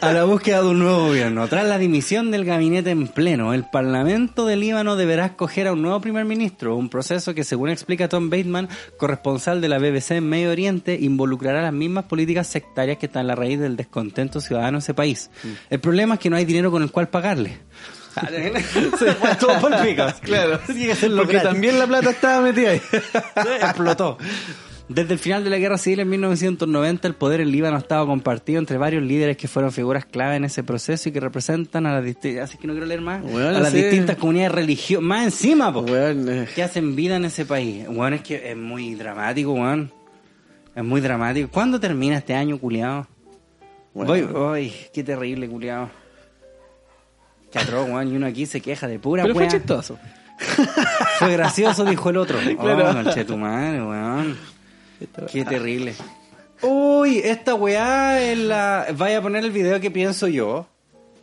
A la búsqueda de un nuevo gobierno. Tras la dimisión del gabinete en pleno, el Parlamento del Líbano deberá escoger a un nuevo primer ministro, un proceso que, según explica Tom Bateman, corresponsal de la BBC en Medio Oriente, involucrará las mismas políticas sectarias que están en la raíz del descontento ciudadano de ese país. El problema es que no hay dinero con el cual pagarle. (laughs) Se fue todo por. Claro. Porque gratis. también la plata estaba metida ahí. (laughs) explotó. Desde el final de la guerra civil en 1990, el poder en Líbano estaba compartido entre varios líderes que fueron figuras clave en ese proceso y que representan a las distintas, así que no quiero leer más, Weón, a las sí. distintas comunidades religiosas, más encima, po, Weón, eh, que hacen vida en ese país. Weón, es que es muy dramático, weón. Es muy dramático. ¿Cuándo termina este año, culiado? Bueno. Voy, qué terrible, culiado. Qué atroz, weón, y uno aquí se queja de pura Pero fue weá. chistoso. Fue gracioso, dijo el otro. (laughs) Claro. Oh, conche tu madre, weón. Qué terrible. Uy, esta weá es la... Vaya a poner el video que pienso yo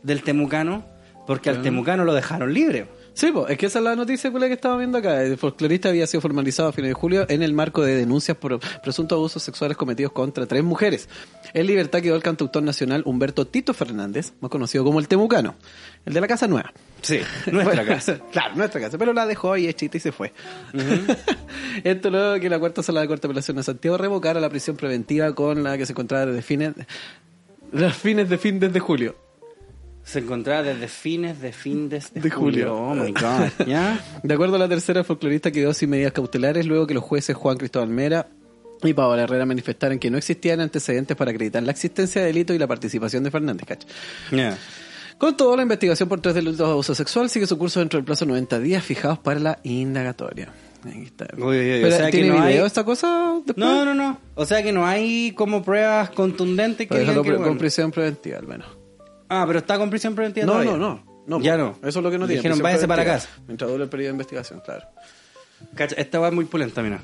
del temucano, porque al temucano lo dejaron libre. Sí, pues, es que esa es la noticia que estaba viendo acá. El folclorista había sido formalizado a fines de julio en el marco de denuncias por presuntos abusos sexuales cometidos contra tres mujeres. En libertad quedó el cantautor nacional Humberto Tito Fernández, más conocido como el Temucano, el de la Casa Nueva. Sí, nuestra (laughs) casa. Claro, nuestra casa, pero la dejó ahí hechita y se fue. (laughs) Esto luego que la cuarta sala de corte de apelación de Santiago revocara la prisión preventiva con la que se encontraba desde fines, los fines de fin desde julio. Se encontraba desde fines de fin de, De julio. Oh my god, (laughs) ¿ya? De acuerdo a la tercera, folclorista quedó sin medidas cautelares luego que los jueces Juan Cristóbal Mera y Paola Herrera manifestaran que no existían antecedentes para acreditar la existencia de delito y la participación de Fernández, ¿cachai? Ya. Con todo, la investigación por tres delitos de abuso sexual sigue su curso dentro del plazo de 90 días fijados para la indagatoria. Ahí está. Uy, uy, uy, Pero, o sea que ¿Tiene no video hay- esta cosa? después? No, no, no. O sea que no hay como pruebas contundentes que digan que... bueno. con prisión preventiva, al menos. Ah, pero está con prisión preventiva No, todavía. no, no, no. Ya no. Eso es lo que no tiene. Dijeron, váyase para casa. Mientras dure el periodo de investigación, claro. Cacha, esta va muy pulenta, mira.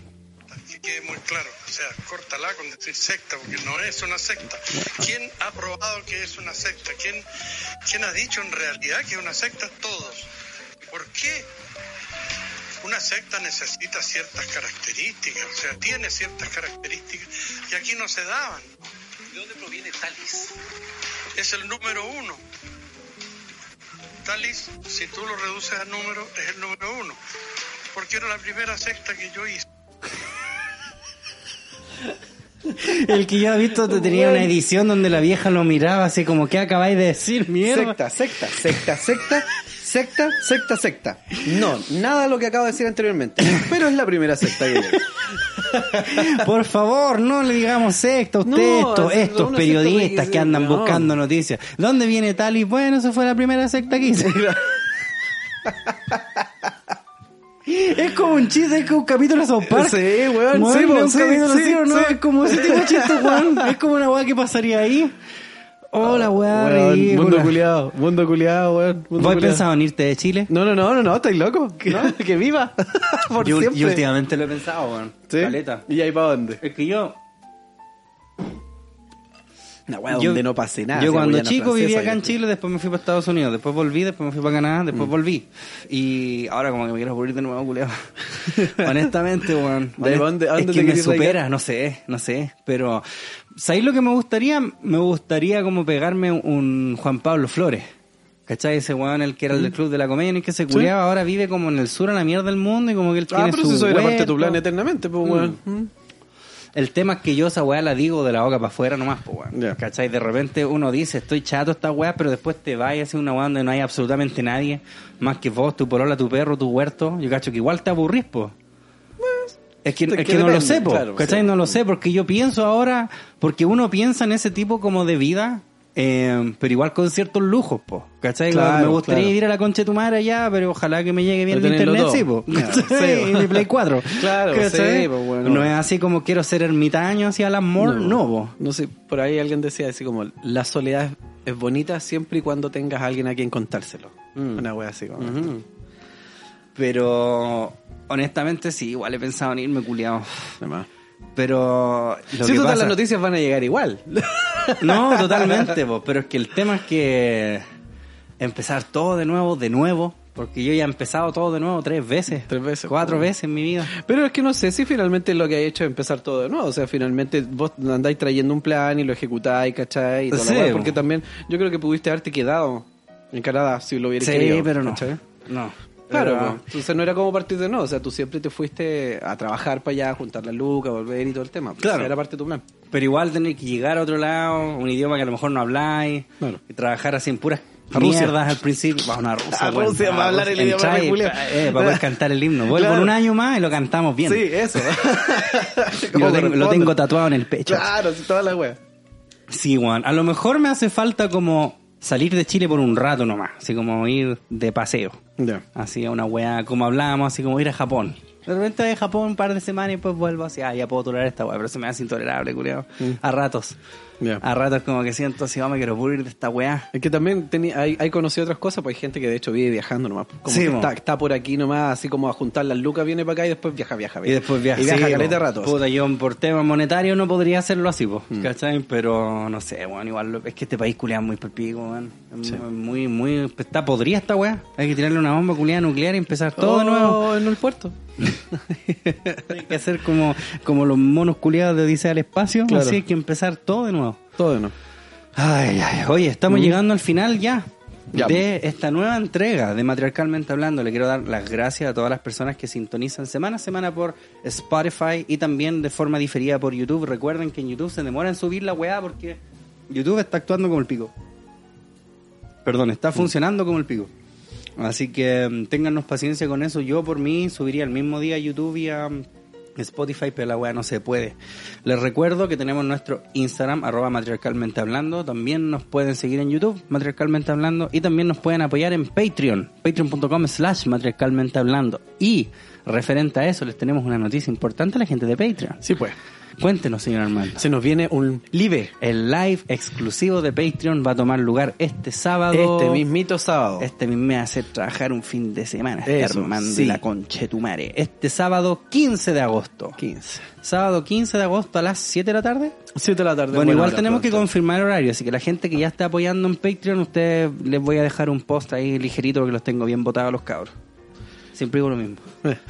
que quede muy claro. O sea, córtala con decir secta, porque no es una secta. ¿Quién ha probado que es una secta? ¿Quién, quién ha dicho en realidad que es una secta? Todos. ¿Por qué? Una secta necesita ciertas características, o sea, tiene ciertas características y aquí no se daban. ¿De dónde proviene Talis? Es el número uno. Talis, si tú lo reduces a número, es el número uno. Porque era la primera secta que yo hice. El que yo he visto te tenía una edición donde la vieja lo miraba así como, ¿qué acabáis de decir, mierda? Secta, secta, secta, secta, secta, secta, secta. No, nada de lo que acabo de decir anteriormente. Pero es la primera secta que llega. (laughs) Por favor, no le digamos secta a usted, No, estos, periodistas que andan no. buscando noticias. ¿Dónde viene tal y bueno, esa fue la primera secta que hice? (laughs) Es como un chiste, es como un capítulo de South Park. Sí, weón, Weón, sí, es po, un sí, capítulo sí, así, ¿o no? sí. Es como ese tipo de chiste, weón. Es como una weá que pasaría ahí. Hola, weá, Weón, mundo culiado, mundo culiado, weón. mundo ¿Vos pensado en irte de Chile? No, no, no, no, no, estáis loco. Que, (laughs) que viva. (laughs) Por yo, siempre. yo últimamente lo he pensado, weón. ¿Sí? Caleta. ¿Y ahí para dónde? Es que yo, Una weá yo, donde no pase nada. yo cuando chico vivía acá en Chile, después me fui para Estados Unidos, después volví, después me fui para Canadá, después volví. Y ahora como que me quiero morir de nuevo, culiao. (laughs) Honestamente, weón. ¿De dónde- a es que te me supera, no sé, no sé. Pero, ¿sabéis lo que me gustaría? Me gustaría como pegarme un Juan Pablo Flores. ¿Cachai? Ese weón, el que era el del Club de la Comedia, el que se culiaba, ahora vive como en el sur, a la mierda del mundo, y como que él Ah, tiene pero su eso era parte de tu plan eternamente, pues, weón. Mm. El tema es que yo esa weá la digo de la boca para afuera nomás, pues weón. Ya. ¿Cachai? De repente uno dice, estoy chato esta weá, pero después te vas y haces una weá donde no hay absolutamente nadie, más que vos, tu polola, tu perro, tu huerto. Yo cacho que igual te aburrís, po. Es que, es que que no lo sé, po. claro, ¿Cachai? sí. No lo sé, porque yo pienso ahora, porque uno piensa en ese tipo como de vida, eh, pero igual con ciertos lujos, po. ¿Cachai? Claro, me gustaría claro. ir a la concha de tu madre allá, pero ojalá que me llegue bien (laughs) el internet, todo. sí, po. Sí, mi Play 4. (laughs) Claro, sí, po, bueno. No es así como quiero ser ermitaño hacia Alan Moore, no, po. No sé, por ahí alguien decía así como, la soledad es, bonita siempre y cuando tengas a alguien a quien contárselo. Mm. Una wea así como. Ujú. Pero honestamente sí, igual he pensado en irme culiado. Pero lo que total pasa- las noticias van a llegar igual. (laughs) No, totalmente, po, pero es que el tema es que empezar todo de nuevo, de nuevo, Porque yo ya he empezado todo de nuevo tres veces. Tres veces. Cuatro veces en mi vida. Pero es que no sé si finalmente lo que ha hecho es empezar todo de nuevo. O sea, finalmente vos andáis trayendo un plan y lo ejecutáis, ¿cachai? Y toda la Sí, porque también yo creo que pudiste haberte quedado en Canadá si lo hubieras Sí, querido. pero no. ¿cachai? No. Claro, po. entonces no era como partir de nuevo. O sea, tú siempre te fuiste a trabajar para allá, juntar la luca, volver y todo el tema. Claro. Esa Era parte de tu plan. Pero igual tener que llegar a otro lado, un idioma que a lo mejor no habláis, Claro. y trabajar así en puras Rusia. mierdas al principio. Vamos a Rusia, A. Rusia, para hablar el idioma Julio. eh, para poder cantar el himno. Vuelvo Claro. en un año más y lo cantamos bien. Sí, eso. (laughs) (laughs) Lo tengo tatuado en el pecho. Claro, sí, toda la wea. Sí, Juan. A lo mejor me hace falta como salir de Chile por un rato nomás. Así como ir de paseo. Ya. Así a una weá, como hablábamos, así como ir a Japón. De repente voy a Japón un par de semanas y después vuelvo así, ah, ya puedo tolerar esta weá, pero se me hace intolerable, culiado. A ratos. A ratos como que siento así, oh, me quiero puro ir de esta weá. Es que también hay, hay conocido otras cosas, pues hay gente que de hecho vive viajando nomás. Como Sí, que está, está por aquí nomás, así como a juntar las lucas, viene para acá y después viaja, viaja, Y después viaja. Y viaja sí, caleta rato. Puta, yo por tema monetario no podría hacerlo así, po, ¿cachai? Pero no sé, bueno, igual es que este país es muy perpico, weón. Sí. Muy, muy, está podrida esta weá. Hay que tirarle una bomba culiada nuclear y empezar todo de nuevo. Oh, en el puerto. (laughs) Hay que hacer como, como los monos culiados de Odisea al espacio. Claro. Así hay que empezar todo de nuevo. Todo no. Ay, ay, oye, estamos Mm. llegando al final ya. Ya. De esta nueva entrega de Matriarcalmente Hablando, le quiero dar las gracias a todas las personas que sintonizan semana a semana por Spotify y también de forma diferida por YouTube. Recuerden que en YouTube se demora en subir la weá porque YouTube está actuando como el pico. Perdón, Mm. está funcionando como el pico. Así que mm, téngannos paciencia con eso. Yo por mí subiría el mismo día a YouTube y a mm, Spotify, pero la weá no se puede. Les recuerdo que tenemos nuestro Instagram, arroba matriarcalmente hablando. También nos pueden seguir en YouTube, matriarcalmente hablando. Y también nos pueden apoyar en Patreon, patreon.com slash matriarcalmente hablando. Y referente a eso, les tenemos una noticia importante a la gente de Patreon. Sí, pues. Cuéntenos, señor Armando. Se nos viene un live El live exclusivo de Patreon va a tomar lugar este sábado. este mismito sábado. Este mismo me hace trabajar un fin de semana. Este Eso, Armando sí. y la conchetumare. Este sábado 15 de agosto. 15. Sábado 15 de agosto a las 7 de la tarde. 7 de la tarde. Bueno, igual tenemos que confirmar el horario, así que la gente que ya está apoyando en Patreon, ustedes les voy a dejar un post ahí ligerito porque los tengo bien votados a los cabros. Siempre digo lo mismo.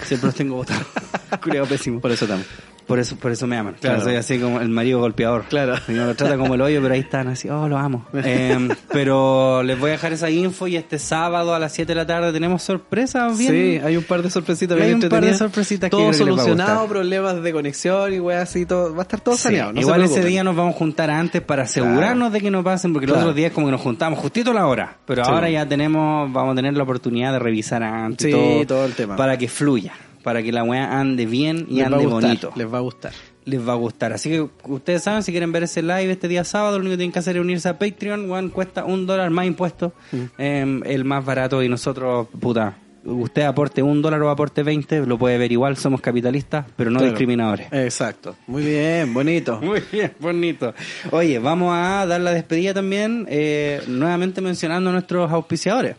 Siempre los tengo votados. (laughs) Culeado pésimo. Por eso estamos. Por eso, por eso me aman. Claro. Claro, soy así como el marido golpeador. Claro. Y uno lo trata como el hoyo, pero ahí están así, oh, lo amo. Eh, pero les voy a dejar esa info y este sábado a las 7 de la tarde tenemos sorpresas bien. Sí, hay un par de sorpresitas Hay bien un par de sorpresitas que Todo que solucionado, problemas de conexión y weas así, todo. Va a estar todo Sí, saneado. no Igual ese día nos vamos a juntar antes para asegurarnos de que no pasen, porque los Claro. otros días como que nos juntamos justito a la hora. Pero Sí. ahora ya tenemos, vamos a tener la oportunidad de revisar antes Sí, todo, todo el tema. para que fluya, para que la weá ande bien y Les ande gustar, bonito. Les va a gustar. Les va a gustar. Así que ustedes saben, si quieren ver ese live este día sábado, lo único que tienen que hacer es unirse a Patreon. One cuesta un dólar más impuestos. Mm. Eh, el más barato y nosotros, puta, usted aporte un dólar o aporte 20, lo puede ver igual, somos capitalistas, pero no Claro. discriminadores. Exacto. Muy bien, bonito. (laughs) Muy bien, bonito. Oye, vamos a dar la despedida también, eh, nuevamente mencionando a nuestros auspiciadores.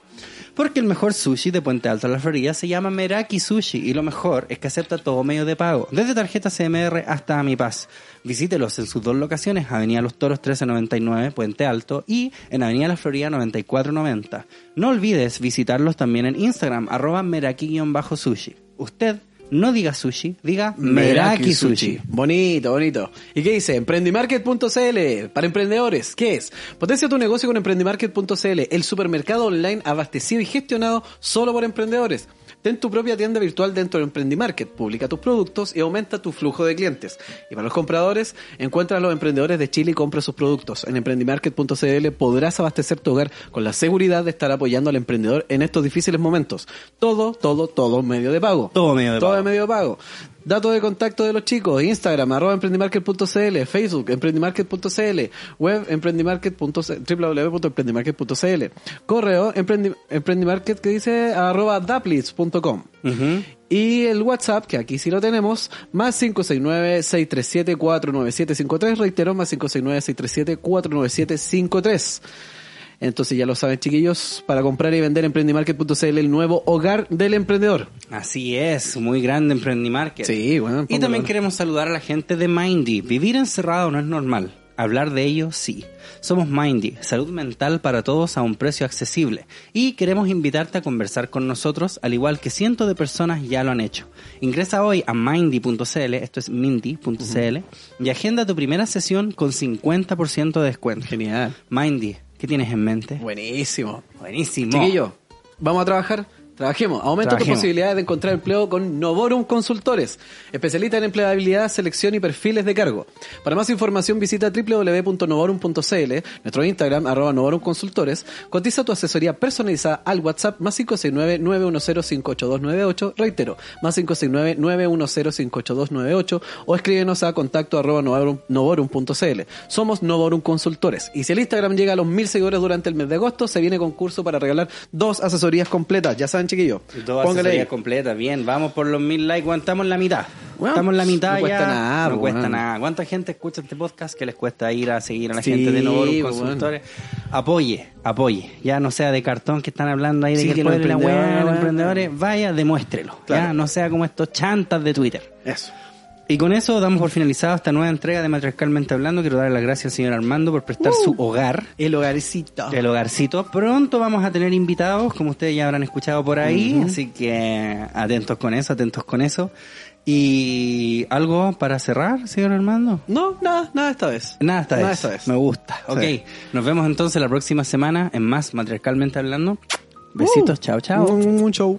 Porque el mejor sushi de Puente Alto a la Florida se llama Meraki Sushi y lo mejor es que acepta todo medio de pago, desde tarjeta CMR hasta Mi Paz. Visítelos en sus dos locaciones, Avenida Los Toros 1399, Puente Alto, y en Avenida La Florida 9490. No olvides visitarlos también en Instagram, arroba Meraki-sushi. Usted no diga sushi, diga Meraki Sushi. Bonito, bonito. ¿Y qué dice? Emprendimarket.cl para emprendedores. ¿Qué es? Potencia tu negocio con Emprendimarket.cl, el supermercado online abastecido y gestionado solo por emprendedores. Ten tu propia tienda virtual dentro de Emprendimarket, publica tus productos y aumenta tu flujo de clientes. Y para los compradores, encuentra a los emprendedores de Chile y compra sus productos. En Emprendimarket.cl podrás abastecer tu hogar con la seguridad de estar apoyando al emprendedor en estos difíciles momentos. Todo, todo, todo medio de pago. Todo medio de Todo pago. de medio pago. Datos de contacto de los chicos, Instagram, arroba emprendimarket.cl, Facebook, emprendimarket.cl, web emprendimarket.cl, www.emprendimarket.cl, correo emprendi, emprendimarket que dice arroba daplitz.com. Y el WhatsApp, que aquí sí lo tenemos, más 569-637-49753, reitero, más 569-637-49753. Entonces ya lo saben chiquillos, para comprar y vender Emprendimarket.cl, el nuevo hogar del emprendedor. Así es, muy grande Emprendimarket. Sí, bueno. Y también queremos saludar a la gente de Mindy. Vivir encerrado no es normal. Hablar de ello, sí. Somos Mindy, salud mental para todos a un precio accesible. Y queremos invitarte a conversar con nosotros, al igual que cientos de personas ya lo han hecho. Ingresa hoy a mindy.cl, esto es mindy.cl, y agenda tu primera sesión con 50% de descuento. Genial. Mindy, ¿qué tienes en mente? Buenísimo. Buenísimo. Chiquillo, vamos a trabajar. Trabajemos. Aumenta tus posibilidades de encontrar empleo con Novorum Consultores, especialista en empleabilidad, selección y perfiles de cargo. Para más información visita www.novorum.cl, nuestro Instagram, arroba Novorum Consultores. Cotiza tu asesoría personalizada al WhatsApp más 569-910-58298. Reitero, más 569-910-58298 o escríbenos a contacto arroba novorum- novorum.cl. Somos Novorum Consultores. Y si el Instagram llega a los mil seguidores durante el mes de agosto, se viene concurso para regalar dos asesorías completas. Ya saben, chiquillos. Dos Póngale completas, bien, vamos por los mil likes, aguantamos la mitad. Bueno, Estamos en la mitad no cuesta nada, no cuesta bueno. nada. ¿Cuánta gente escucha este podcast que les cuesta ir a seguir a la Sí, gente de Novorum Consultores? Apoye, apoye. Ya no sea de cartón que están hablando ahí de Sí, que, que los emprendedores, emprendedores, vaya, demuéstrelo. Claro. Ya no sea como estos chantas de Twitter. Eso. Y con eso damos por finalizado esta nueva entrega de Matriarcalmente Hablando. Quiero darle las gracias al señor Armando por prestar su hogar. El hogarcito. El hogarcito. Pronto vamos a tener invitados, como ustedes ya habrán escuchado por ahí. Así que atentos con eso, atentos con eso. Y algo para cerrar, señor Armando. No, nada, nada esta vez. Nada esta Nada vez. esta vez. Me gusta. Ok. Sí. Nos vemos entonces la próxima semana en más Matriarcalmente Hablando. Besitos. Chao, chao. Un show.